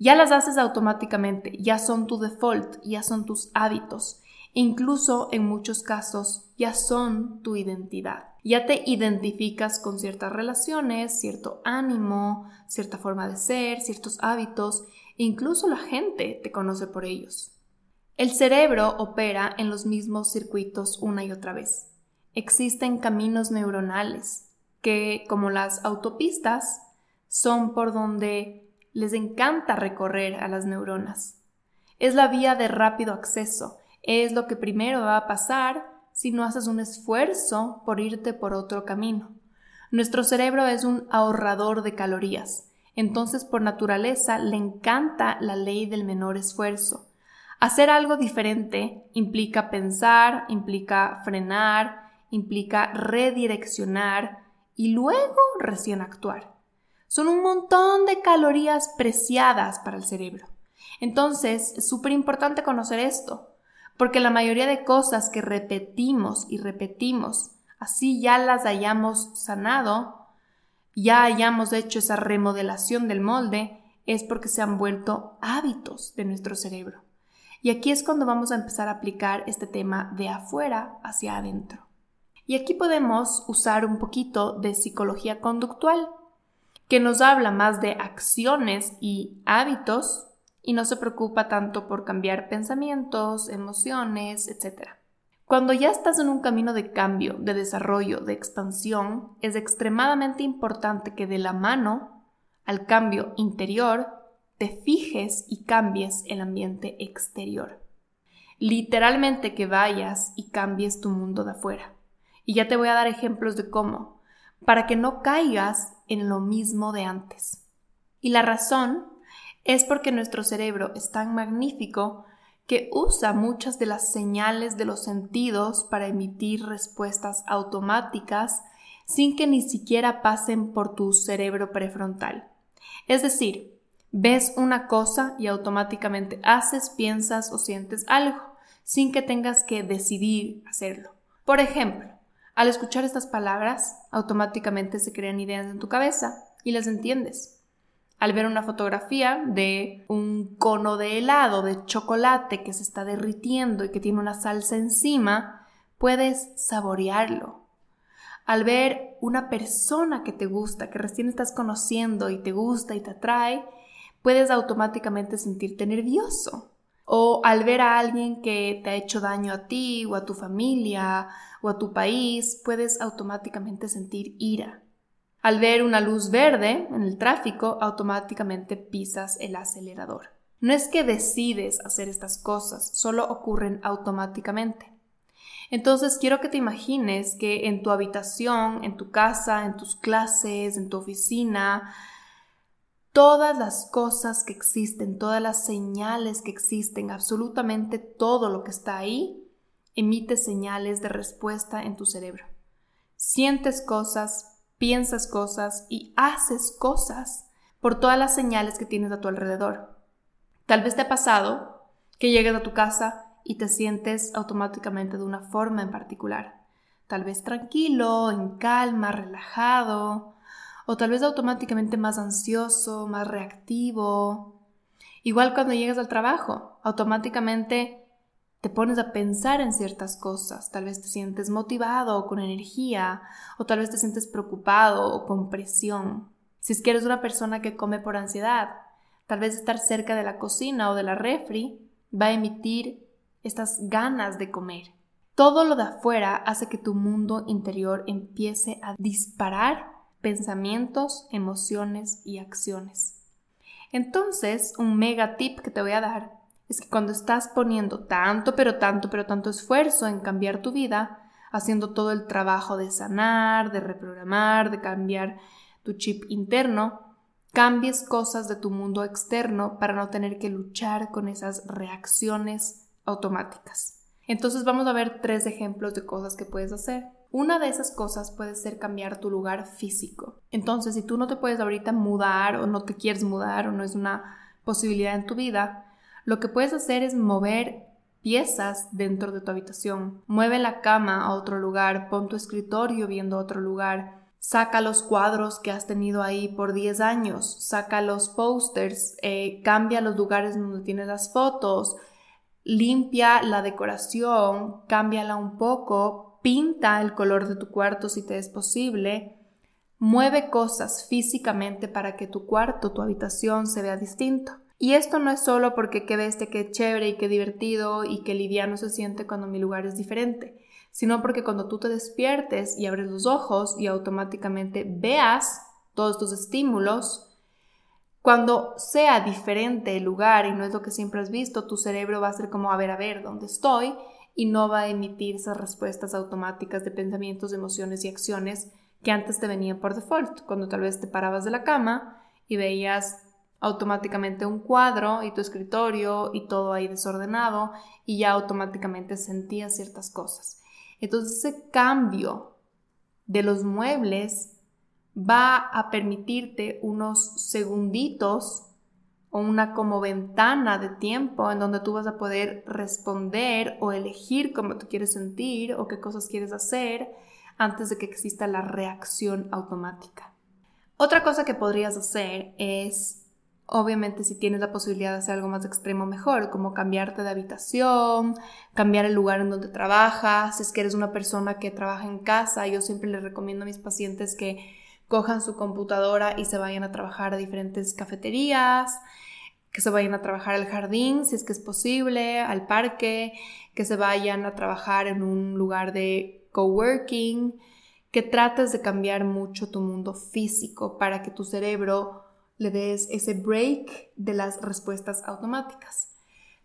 ya las haces automáticamente, ya son tu default, ya son tus hábitos. Incluso en muchos casos ya son tu identidad. Ya te identificas con ciertas relaciones, cierto ánimo, cierta forma de ser, ciertos hábitos, incluso la gente te conoce por ellos. El cerebro opera en los mismos circuitos una y otra vez. Existen caminos neuronales que, como las autopistas, son por donde les encanta recorrer a las neuronas. Es la vía de rápido acceso, es lo que primero va a pasar si no haces un esfuerzo por irte por otro camino. Nuestro cerebro es un ahorrador de calorías, entonces por naturaleza le encanta la ley del menor esfuerzo. Hacer algo diferente implica pensar, implica frenar, implica redireccionar y luego recién actuar. Son un montón de calorías preciadas para el cerebro. Entonces, es súper importante conocer esto, porque la mayoría de cosas que repetimos y repetimos, así ya las hayamos sanado, ya hayamos hecho esa remodelación del molde, es porque se han vuelto hábitos de nuestro cerebro. Y aquí es cuando vamos a empezar a aplicar este tema de afuera hacia adentro. Y aquí podemos usar un poquito de psicología conductual que nos habla más de acciones y hábitos y no se preocupa tanto por cambiar pensamientos, emociones, etc. Cuando ya estás en un camino de cambio, de desarrollo, de expansión, es extremadamente importante que de la mano al cambio interior te fijes y cambies el ambiente exterior. Literalmente que vayas y cambies tu mundo de afuera. Y ya te voy a dar ejemplos de cómo para que no caigas en lo mismo de antes. Y la razón es porque nuestro cerebro es tan magnífico que usa muchas de las señales de los sentidos para emitir respuestas automáticas sin que ni siquiera pasen por tu cerebro prefrontal. Es decir, ves una cosa y automáticamente haces, piensas o sientes algo, sin que tengas que decidir hacerlo. Por ejemplo, al escuchar estas palabras, automáticamente se crean ideas en tu cabeza y las entiendes. Al ver una fotografía de un cono de helado de chocolate que se está derritiendo y que tiene una salsa encima, puedes saborearlo. Al ver una persona que te gusta, que recién estás conociendo y te gusta y te atrae, puedes automáticamente sentirte nervioso. O al ver a alguien que te ha hecho daño a ti o a tu familia o a tu país, puedes automáticamente sentir ira. Al ver una luz verde en el tráfico, automáticamente pisas el acelerador. No es que decides hacer estas cosas, solo ocurren automáticamente. Entonces quiero que te imagines que en tu habitación, en tu casa, en tus clases, en tu oficina, todas las cosas que existen, todas las señales que existen, absolutamente todo lo que está ahí, emite señales de respuesta en tu cerebro. Sientes cosas, piensas cosas y haces cosas por todas las señales que tienes a tu alrededor. Tal vez te ha pasado que llegues a tu casa y te sientes automáticamente de una forma en particular. Tal vez tranquilo, en calma, relajado, o tal vez automáticamente más ansioso, más reactivo. Igual cuando llegas al trabajo, automáticamente te pones a pensar en ciertas cosas, tal vez te sientes motivado o con energía, o tal vez te sientes preocupado o con presión. Si es que eres una persona que come por ansiedad, tal vez estar cerca de la cocina o de la refri va a emitir estas ganas de comer. Todo lo de afuera hace que tu mundo interior empiece a disparar pensamientos, emociones y acciones. Entonces, un mega tip que te voy a dar es que cuando estás poniendo tanto, pero tanto, pero tanto esfuerzo en cambiar tu vida, haciendo todo el trabajo de sanar, de reprogramar, de cambiar tu chip interno, cambies cosas de tu mundo externo para no tener que luchar con esas reacciones automáticas. Entonces vamos a ver tres ejemplos de cosas que puedes hacer. Una de esas cosas puede ser cambiar tu lugar físico. Entonces, si tú no te puedes ahorita mudar o no te quieres mudar o no es una posibilidad en tu vida, lo que puedes hacer es mover piezas dentro de tu habitación. Mueve la cama a otro lugar, pon tu escritorio viendo otro lugar, Saca los cuadros que has tenido ahí por 10 años, saca los posters, eh, cambia los lugares donde tienes las fotos, limpia la decoración, cámbiala un poco, pinta el color de tu cuarto si te es posible, mueve cosas físicamente para que tu cuarto, tu habitación se vea distinto. Y esto no es solo porque qué bestia, qué chévere y qué divertido y qué liviano se siente cuando mi lugar es diferente sino porque cuando tú te despiertes y abres los ojos y automáticamente veas todos tus estímulos, cuando sea diferente el lugar y no es lo que siempre has visto, tu cerebro va a ser como a ver, a ver, ¿dónde estoy? Y no va a emitir esas respuestas automáticas de pensamientos, emociones y acciones que antes te venían por default, cuando tal vez te parabas de la cama y veías automáticamente un cuadro y tu escritorio y todo ahí desordenado y ya automáticamente sentías ciertas cosas. Entonces ese cambio de los muebles va a permitirte unos segunditos o una como ventana de tiempo en donde tú vas a poder responder o elegir cómo te quieres sentir o qué cosas quieres hacer antes de que exista la reacción automática. Otra cosa que podrías hacer es Obviamente si tienes la posibilidad de hacer algo más extremo mejor, como cambiarte de habitación, cambiar el lugar en donde trabajas, si es que eres una persona que trabaja en casa, yo siempre les recomiendo a mis pacientes que cojan su computadora y se vayan a trabajar a diferentes cafeterías, que se vayan a trabajar al jardín, si es que es posible, al parque, que se vayan a trabajar en un lugar de coworking, que trates de cambiar mucho tu mundo físico para que tu cerebro le des ese break de las respuestas automáticas.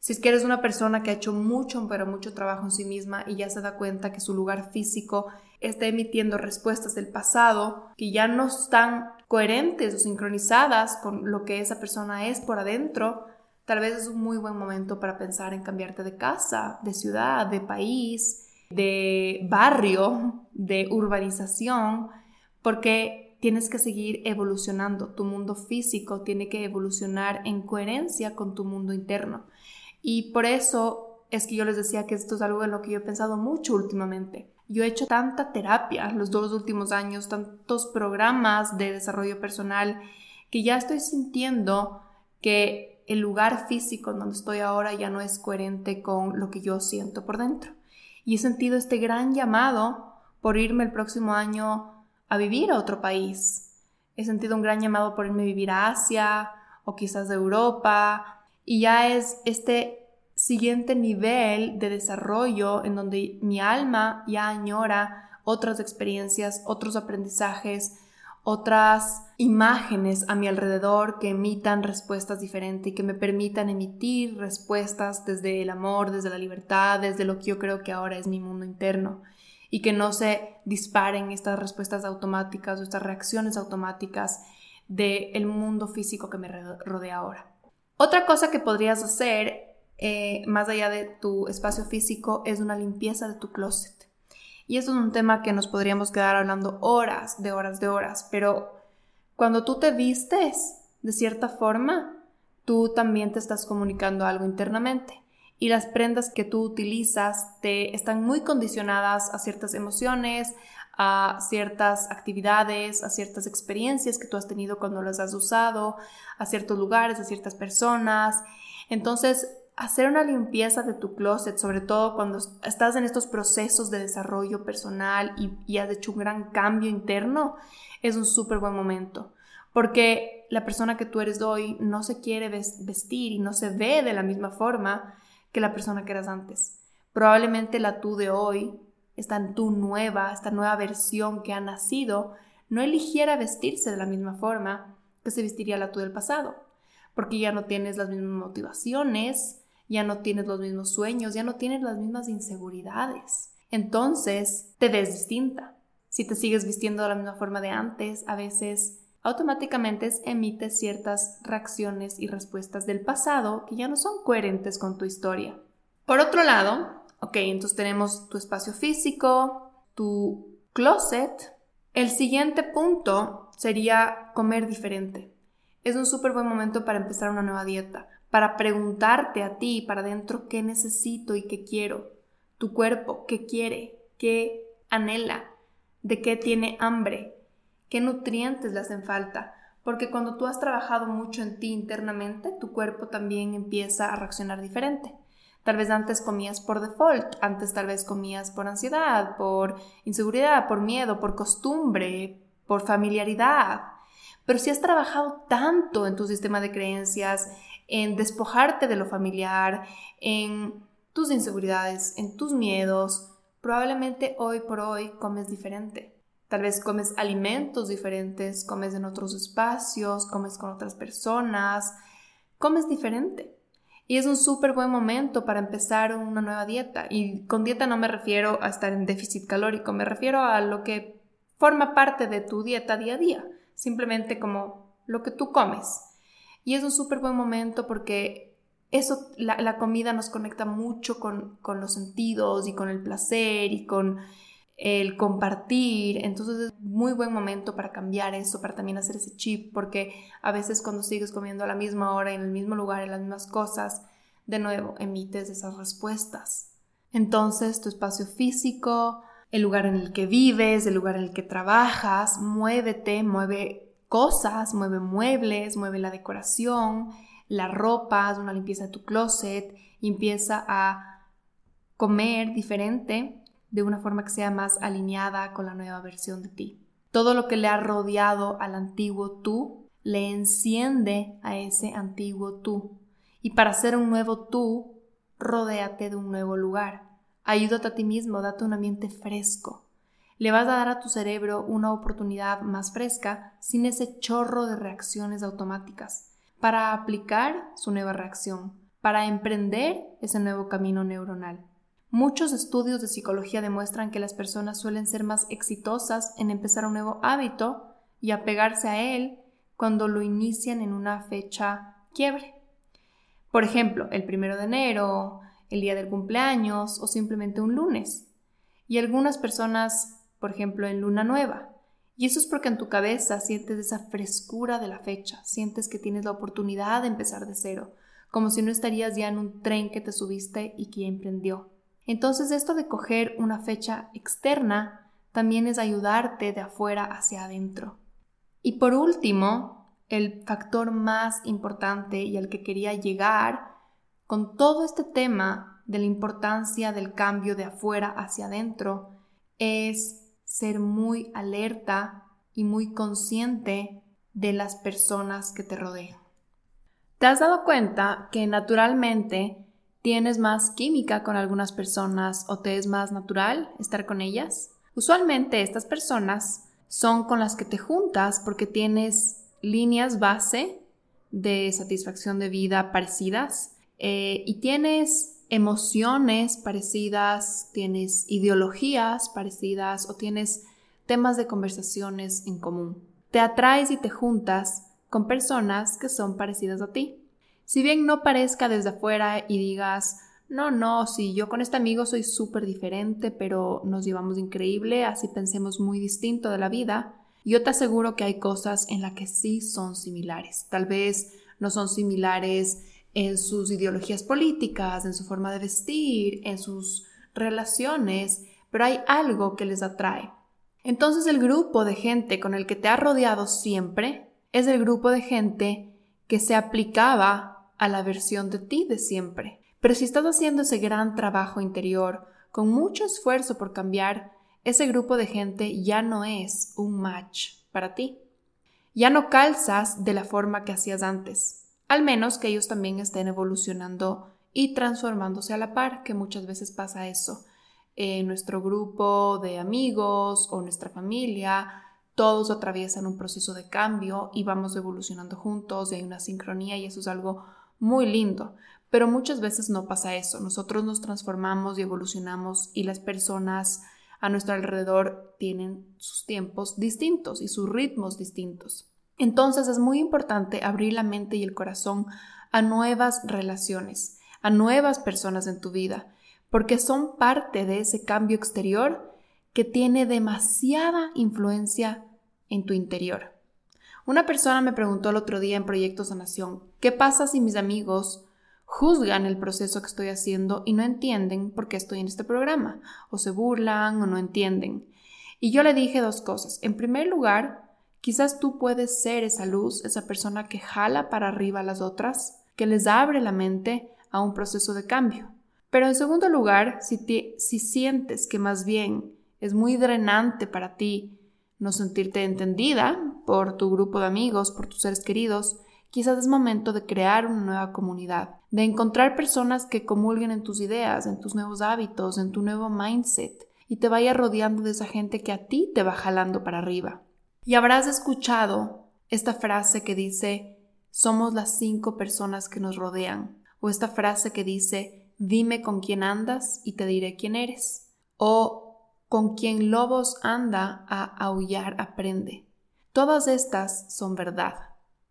Si es que eres una persona que ha hecho mucho, pero mucho trabajo en sí misma y ya se da cuenta que su lugar físico está emitiendo respuestas del pasado que ya no están coherentes o sincronizadas con lo que esa persona es por adentro, tal vez es un muy buen momento para pensar en cambiarte de casa, de ciudad, de país, de barrio, de urbanización, porque tienes que seguir evolucionando. Tu mundo físico tiene que evolucionar en coherencia con tu mundo interno. Y por eso es que yo les decía que esto es algo en lo que yo he pensado mucho últimamente. Yo he hecho tanta terapia los dos últimos años, tantos programas de desarrollo personal, que ya estoy sintiendo que el lugar físico en donde estoy ahora ya no es coherente con lo que yo siento por dentro. Y he sentido este gran llamado por irme el próximo año a vivir a otro país. He sentido un gran llamado por irme a vivir a Asia o quizás de Europa. Y ya es este siguiente nivel de desarrollo en donde mi alma ya añora otras experiencias, otros aprendizajes, otras imágenes a mi alrededor que emitan respuestas diferentes y que me permitan emitir respuestas desde el amor, desde la libertad, desde lo que yo creo que ahora es mi mundo interno y que no se disparen estas respuestas automáticas o estas reacciones automáticas del mundo físico que me rodea ahora. Otra cosa que podrías hacer, eh, más allá de tu espacio físico, es una limpieza de tu closet. Y esto es un tema que nos podríamos quedar hablando horas, de horas, de horas, pero cuando tú te vistes de cierta forma, tú también te estás comunicando algo internamente y las prendas que tú utilizas te están muy condicionadas a ciertas emociones, a ciertas actividades, a ciertas experiencias que tú has tenido cuando las has usado, a ciertos lugares, a ciertas personas. Entonces, hacer una limpieza de tu closet, sobre todo cuando estás en estos procesos de desarrollo personal y, y has hecho un gran cambio interno, es un súper buen momento. Porque la persona que tú eres hoy no se quiere vestir y no se ve de la misma forma que la persona que eras antes. Probablemente la tú de hoy, esta tú nueva, esta nueva versión que ha nacido, no eligiera vestirse de la misma forma que se vestiría la tú del pasado, porque ya no tienes las mismas motivaciones, ya no tienes los mismos sueños, ya no tienes las mismas inseguridades. Entonces te ves distinta. Si te sigues vistiendo de la misma forma de antes, a veces automáticamente emites ciertas reacciones y respuestas del pasado que ya no son coherentes con tu historia. Por otro lado, ok, entonces tenemos tu espacio físico, tu closet. El siguiente punto sería comer diferente. Es un súper buen momento para empezar una nueva dieta, para preguntarte a ti, para adentro, qué necesito y qué quiero. Tu cuerpo, qué quiere, qué anhela, de qué tiene hambre, qué nutrientes le hacen falta, porque cuando tú has trabajado mucho en ti internamente, tu cuerpo también empieza a reaccionar diferente. Tal vez antes comías por default, antes tal vez comías por ansiedad, por inseguridad, por miedo, por costumbre, por familiaridad. Pero si has trabajado tanto en tu sistema de creencias, en despojarte de lo familiar, en tus inseguridades, en tus miedos, probablemente hoy por hoy comes diferente. Tal vez comes alimentos diferentes, comes en otros espacios, comes con otras personas, comes diferente. Y es un súper buen momento para empezar una nueva dieta. Y con dieta no me refiero a estar en déficit calórico, me refiero a lo que forma parte de tu dieta día a día, simplemente como lo que tú comes. Y es un súper buen momento porque eso, la, comida nos conecta mucho con, con los sentidos y con el placer y con el compartir. Entonces es muy buen momento para cambiar eso, para también hacer ese chip, porque a veces cuando sigues comiendo a la misma hora, en el mismo lugar, en las mismas cosas, de nuevo emites esas respuestas. Entonces tu espacio físico, el lugar en el que vives, el lugar en el que trabajas, muévete, mueve cosas, mueve muebles, mueve la decoración, la ropa, una limpieza de tu closet empieza a comer diferente de una forma que sea más alineada con la nueva versión de ti. Todo lo que le ha rodeado al antiguo tú le enciende a ese antiguo tú. Y para ser un nuevo tú, rodéate de un nuevo lugar. Ayúdate a ti mismo, date un ambiente fresco. Le vas a dar a tu cerebro una oportunidad más fresca sin ese chorro de reacciones automáticas para aplicar su nueva reacción, para emprender ese nuevo camino neuronal. Muchos estudios de psicología demuestran que las personas suelen ser más exitosas en empezar un nuevo hábito y apegarse a él cuando lo inician en una fecha quiebre. Por ejemplo, el primero de enero, el día del cumpleaños o simplemente un lunes. Y algunas personas, por ejemplo, en luna nueva. Y eso es porque en tu cabeza sientes esa frescura de la fecha, sientes que tienes la oportunidad de empezar de cero, como si no estarías ya en un tren que te subiste y que emprendió. Entonces esto de coger una fecha externa también es ayudarte de afuera hacia adentro. Y por último, el factor más importante y al que quería llegar con todo este tema de la importancia del cambio de afuera hacia adentro es ser muy alerta y muy consciente de las personas que te rodean. ¿Te has dado cuenta que naturalmente tienes más química con algunas personas o te es más natural estar con ellas. Usualmente estas personas son con las que te juntas porque tienes líneas base de satisfacción de vida parecidas eh, y tienes emociones parecidas, tienes ideologías parecidas o tienes temas de conversaciones en común. Te atraes y te juntas con personas que son parecidas a ti. Si bien no parezca desde afuera y digas, no, no, si yo con este amigo soy súper diferente, pero nos llevamos increíble, así pensemos muy distinto de la vida, yo te aseguro que hay cosas en las que sí son similares. Tal vez no son similares en sus ideologías políticas, en su forma de vestir, en sus relaciones, pero hay algo que les atrae. Entonces el grupo de gente con el que te ha rodeado siempre es el grupo de gente que se aplicaba a la versión de ti de siempre. Pero si estás haciendo ese gran trabajo interior, con mucho esfuerzo por cambiar, ese grupo de gente ya no es un match para ti. Ya no calzas de la forma que hacías antes, al menos que ellos también estén evolucionando y transformándose a la par, que muchas veces pasa eso. En nuestro grupo de amigos o nuestra familia, todos atraviesan un proceso de cambio y vamos evolucionando juntos y hay una sincronía y eso es algo muy lindo, pero muchas veces no pasa eso. Nosotros nos transformamos y evolucionamos y las personas a nuestro alrededor tienen sus tiempos distintos y sus ritmos distintos. Entonces es muy importante abrir la mente y el corazón a nuevas relaciones, a nuevas personas en tu vida, porque son parte de ese cambio exterior que tiene demasiada influencia en tu interior. Una persona me preguntó el otro día en Proyecto Sanación, ¿qué pasa si mis amigos juzgan el proceso que estoy haciendo y no entienden por qué estoy en este programa? O se burlan o no entienden. Y yo le dije dos cosas. En primer lugar, Quizás tú puedes ser esa luz, esa persona que jala para arriba a las otras, que les abre la mente a un proceso de cambio. Pero en segundo lugar, si, si sientes que más bien es muy drenante para ti no sentirte entendida por tu grupo de amigos, por tus seres queridos, quizás es momento de crear una nueva comunidad, de encontrar personas que comulguen en tus ideas, en tus nuevos hábitos, en tu nuevo mindset, y te vaya rodeando de esa gente que a ti te va jalando para arriba. Y habrás escuchado esta frase que dice, somos las cinco personas que nos rodean, o esta frase que dice, dime con quién andas y te diré quién eres, o con quien lobos anda a aullar aprende. Todas estas son verdad.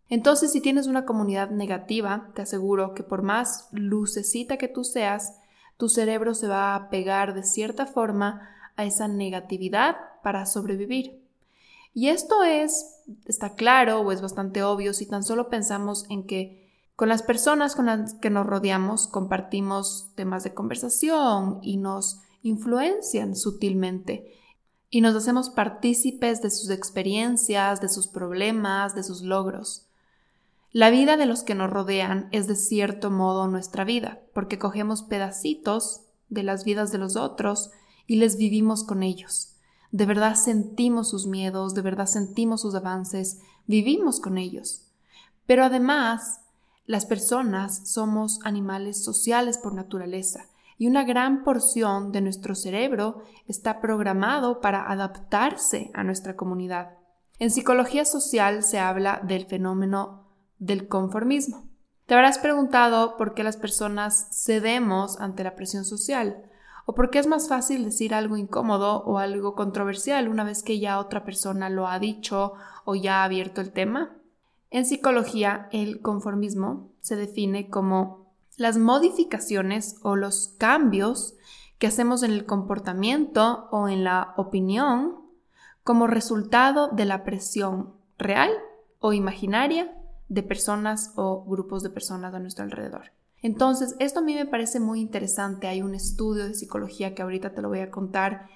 Entonces, si tienes una comunidad negativa, te aseguro que por más lucecita que tú seas, tu cerebro se va a pegar de cierta forma a esa negatividad para sobrevivir. Y esto es, está claro o es bastante obvio si tan solo pensamos en que con las personas con las que nos rodeamos compartimos temas de conversación y nos influencian sutilmente y nos hacemos partícipes de sus experiencias, de sus problemas, de sus logros. La vida de los que nos rodean es de cierto modo nuestra vida, porque cogemos pedacitos de las vidas de los otros y les vivimos con ellos. De verdad sentimos sus miedos, de verdad sentimos sus avances, vivimos con ellos. Pero además, las personas somos animales sociales por naturaleza y una gran porción de nuestro cerebro está programado para adaptarse a nuestra comunidad. En psicología social se habla del fenómeno del conformismo. Te habrás preguntado por qué las personas cedemos ante la presión social o por qué es más fácil decir algo incómodo o algo controversial una vez que ya otra persona lo ha dicho o ya ha abierto el tema. En psicología, el conformismo se define como las modificaciones o los cambios que hacemos en el comportamiento o en la opinión como resultado de la presión real o imaginaria de personas o grupos de personas a nuestro alrededor. Entonces, esto a mí me parece muy interesante. Hay un estudio de psicología que ahorita te lo voy a contar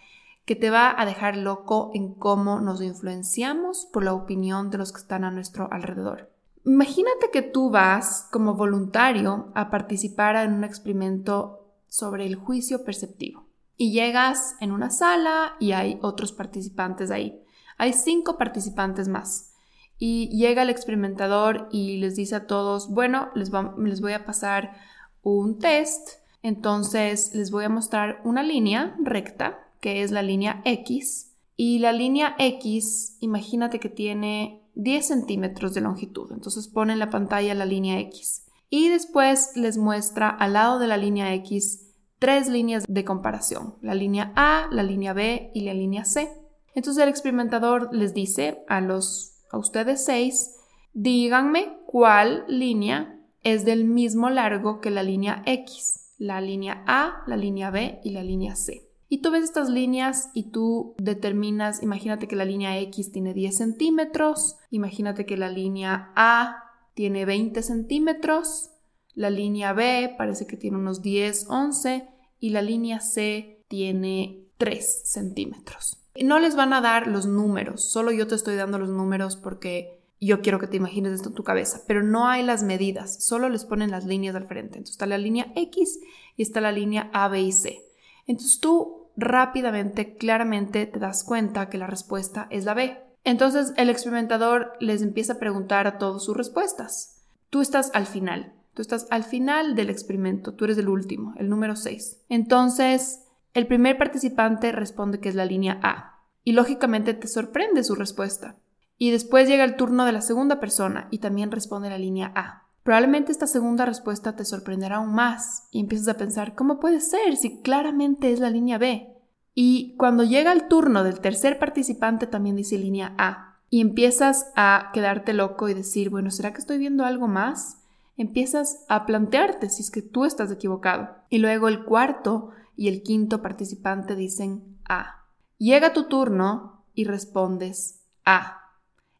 que te va a dejar loco en cómo nos influenciamos por la opinión de los que están a nuestro alrededor. Imagínate que tú vas como voluntario a participar en un experimento sobre el juicio perceptivo y llegas en una sala y hay otros participantes ahí. Hay cinco participantes más y llega el experimentador y les dice a todos, bueno, les, voy a pasar un test, entonces les voy a mostrar una línea recta, que es la línea X, y la línea X, imagínate que tiene 10 centímetros de longitud. Entonces pone en la pantalla la línea X. Y después les muestra al lado de la línea X tres líneas de comparación, la línea A, la línea B y la línea C. Entonces el experimentador les dice a los a ustedes seis, díganme cuál línea es del mismo largo que la línea X, la línea A, la línea B y la línea C. Y tú ves estas líneas y tú determinas, imagínate que la línea X tiene 10 centímetros, imagínate que la línea A tiene 20 centímetros, la línea B parece que tiene unos 10, 11 y la línea C tiene 3 centímetros. No les van a dar los números, solo yo te estoy dando los números porque yo quiero que te imagines esto en tu cabeza, pero no hay las medidas, solo les ponen las líneas al frente. Entonces está la línea X y está la línea A, B y C. Entonces tú rápidamente, claramente te das cuenta que la respuesta es la B. Entonces el experimentador les empieza a preguntar a todos sus respuestas. Tú estás al final, tú estás al final del experimento, tú eres el último, el número 6. Entonces el primer participante responde que es la línea A y lógicamente te sorprende su respuesta. Y después llega el turno de la segunda persona y también responde la línea A. Probablemente esta segunda respuesta te sorprenderá aún más y empiezas a pensar, ¿cómo puede ser si claramente es la línea B? Y cuando llega el turno del tercer participante también dice línea A. Y empiezas a quedarte loco y decir, bueno, ¿será que estoy viendo algo más? Empiezas a plantearte si es que tú estás equivocado. Y luego el cuarto y el quinto participante dicen A. Llega tu turno y respondes A,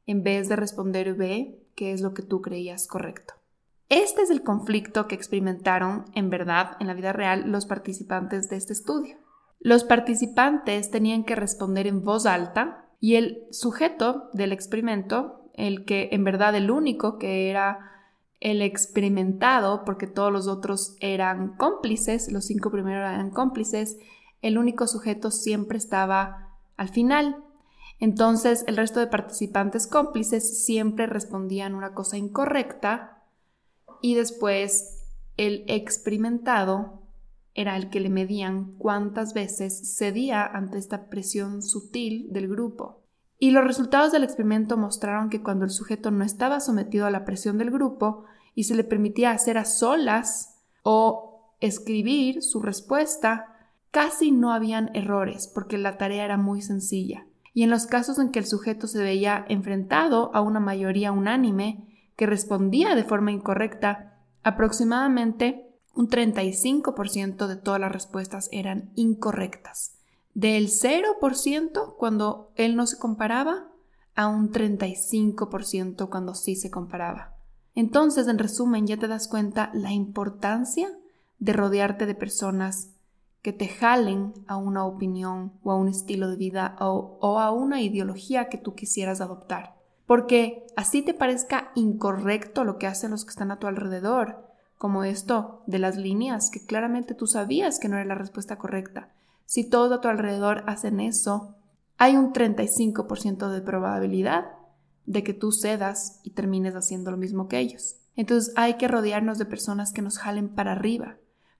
en vez de responder B, que es lo que tú creías correcto. Este es el conflicto que experimentaron en verdad en la vida real los participantes de este estudio. Los participantes tenían que responder en voz alta Y el sujeto del experimento, el que en verdad el único que era el experimentado, porque todos los otros eran cómplices, los cinco primeros eran cómplices, el único sujeto siempre estaba al final. Entonces el resto de participantes cómplices siempre respondían una cosa incorrecta y después el experimentado era el que le medían cuántas veces cedía ante esta presión sutil del grupo. Y los resultados del experimento mostraron que cuando el sujeto no estaba sometido a la presión del grupo y se le permitía hacer a solas o escribir su respuesta, casi no habían errores porque la tarea era muy sencilla. Y en los casos en que el sujeto se veía enfrentado a una mayoría unánime que respondía de forma incorrecta, aproximadamente un 35% de todas las respuestas eran incorrectas del 0% cuando él no se comparaba a un 35% cuando sí se comparaba. Entonces, en resumen, ya te das cuenta la importancia de rodearte de personas que te jalen a una opinión o a un estilo de vida o, o, a una ideología que tú quisieras adoptar. Porque así te parezca incorrecto lo que hacen los que están a tu alrededor, como esto de las líneas, que claramente tú sabías que no era la respuesta correcta, si todos a tu alrededor hacen eso, hay un 35% de probabilidad de que tú cedas y termines haciendo lo mismo que ellos. Entonces hay que rodearnos de personas que nos jalen para arriba,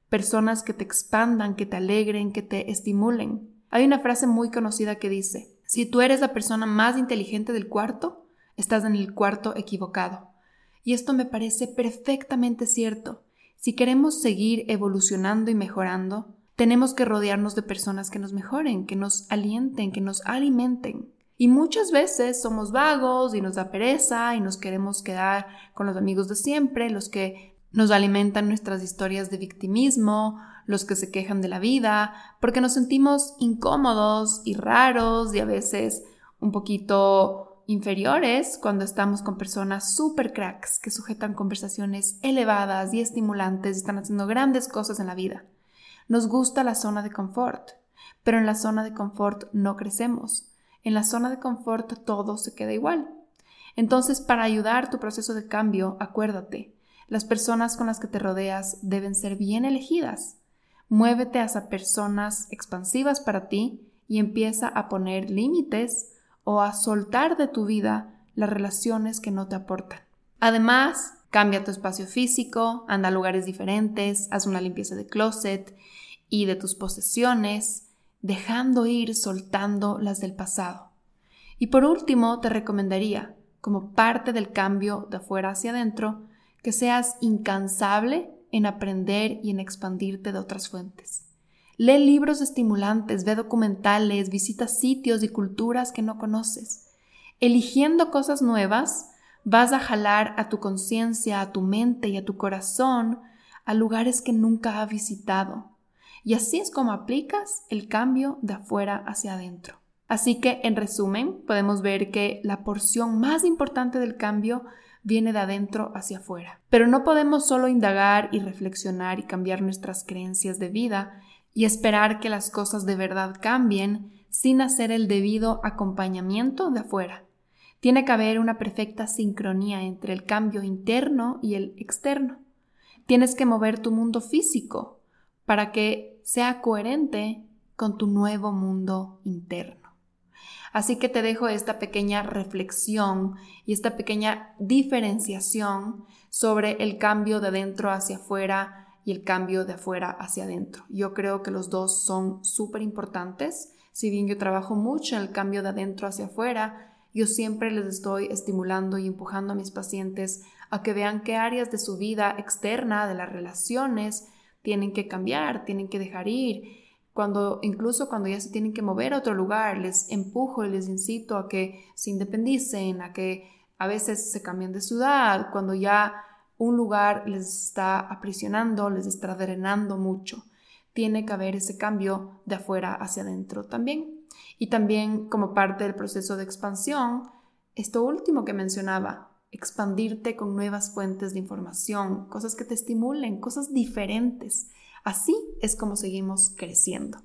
personas que te expandan, que te alegren, que te estimulen. Hay una frase muy conocida que dice, si tú eres la persona más inteligente del cuarto, estás en el cuarto equivocado. Y esto me parece perfectamente cierto. Si queremos seguir evolucionando y mejorando, tenemos que rodearnos de personas que nos mejoren, que nos alienten, que nos alimenten. Y muchas veces somos vagos y nos da pereza y nos queremos quedar con los amigos de siempre, los que nos alimentan nuestras historias de victimismo, los que se quejan de la vida, porque nos sentimos incómodos y raros y a veces un poquito inferiores cuando estamos con personas super cracks que sujetan conversaciones elevadas y estimulantes y están haciendo grandes cosas en la vida. Nos gusta la zona de confort, pero en la zona de confort no crecemos. En la zona de confort todo se queda igual. Entonces, para ayudar tu proceso de cambio, acuérdate, las personas con las que te rodeas deben ser bien elegidas. Muévete hacia personas expansivas para ti y empieza a poner límites o a soltar de tu vida las relaciones que no te aportan. Además, cambia tu espacio físico, anda a lugares diferentes, haz una limpieza de closet y de tus posesiones, dejando ir, soltando las del pasado. Y por último, te recomendaría, como parte del cambio de afuera hacia adentro, que seas incansable en aprender y en expandirte de otras fuentes. Lee libros estimulantes, ve documentales, visita sitios y culturas que no conoces. Eligiendo cosas nuevas, vas a jalar a tu conciencia, a tu mente y a tu corazón a lugares que nunca has visitado, y así es como aplicas el cambio de afuera hacia adentro. Así que, en resumen, podemos ver que la porción más importante del cambio viene de adentro hacia afuera. Pero no podemos solo indagar y reflexionar y cambiar nuestras creencias de vida y esperar que las cosas de verdad cambien sin hacer el debido acompañamiento de afuera. Tiene que haber una perfecta sincronía entre el cambio interno y el externo. Tienes que mover tu mundo físico, para que sea coherente con tu nuevo mundo interno. Así que te dejo esta pequeña reflexión y esta pequeña diferenciación sobre el cambio de dentro hacia afuera y el cambio de afuera hacia adentro. Yo creo que los dos son súper importantes. Si bien yo trabajo mucho en el cambio de adentro hacia afuera, yo siempre les estoy estimulando y empujando a mis pacientes a que vean qué áreas de su vida externa, de las relaciones, tienen que cambiar, tienen que dejar ir. Cuando, incluso cuando ya se tienen que mover a otro lugar, les empujo y les incito a que se independicen, a que a veces se cambien de ciudad, cuando ya un lugar les está aprisionando, les está drenando mucho. Tiene que haber ese cambio de afuera hacia adentro también. Y también como parte del proceso de expansión, esto último que mencionaba, expandirte con nuevas fuentes de información, cosas que te estimulen, cosas diferentes. Así es como seguimos creciendo.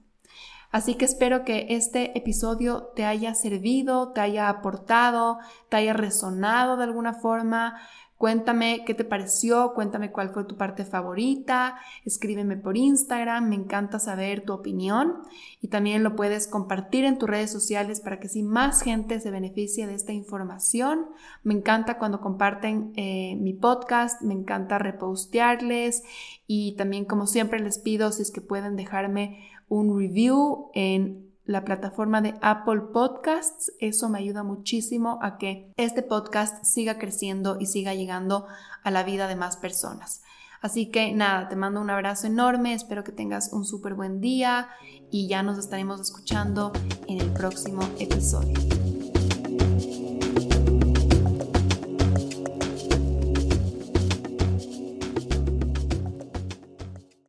Así que espero que este episodio te haya servido, te haya aportado, te haya resonado de alguna forma. Cuéntame qué te pareció, cuéntame cuál fue tu parte favorita, escríbeme por Instagram, me encanta saber tu opinión y también lo puedes compartir en tus redes sociales para que si más gente se beneficie de esta información. Me encanta cuando comparten eh, mi podcast, me encanta repostearles y también como siempre les pido si es que pueden dejarme un review en la plataforma de Apple Podcasts. Eso me ayuda muchísimo a que este podcast siga creciendo y siga llegando a la vida de más personas. Así que nada, te mando un abrazo enorme, espero que tengas un súper buen día y ya nos estaremos escuchando en el próximo episodio.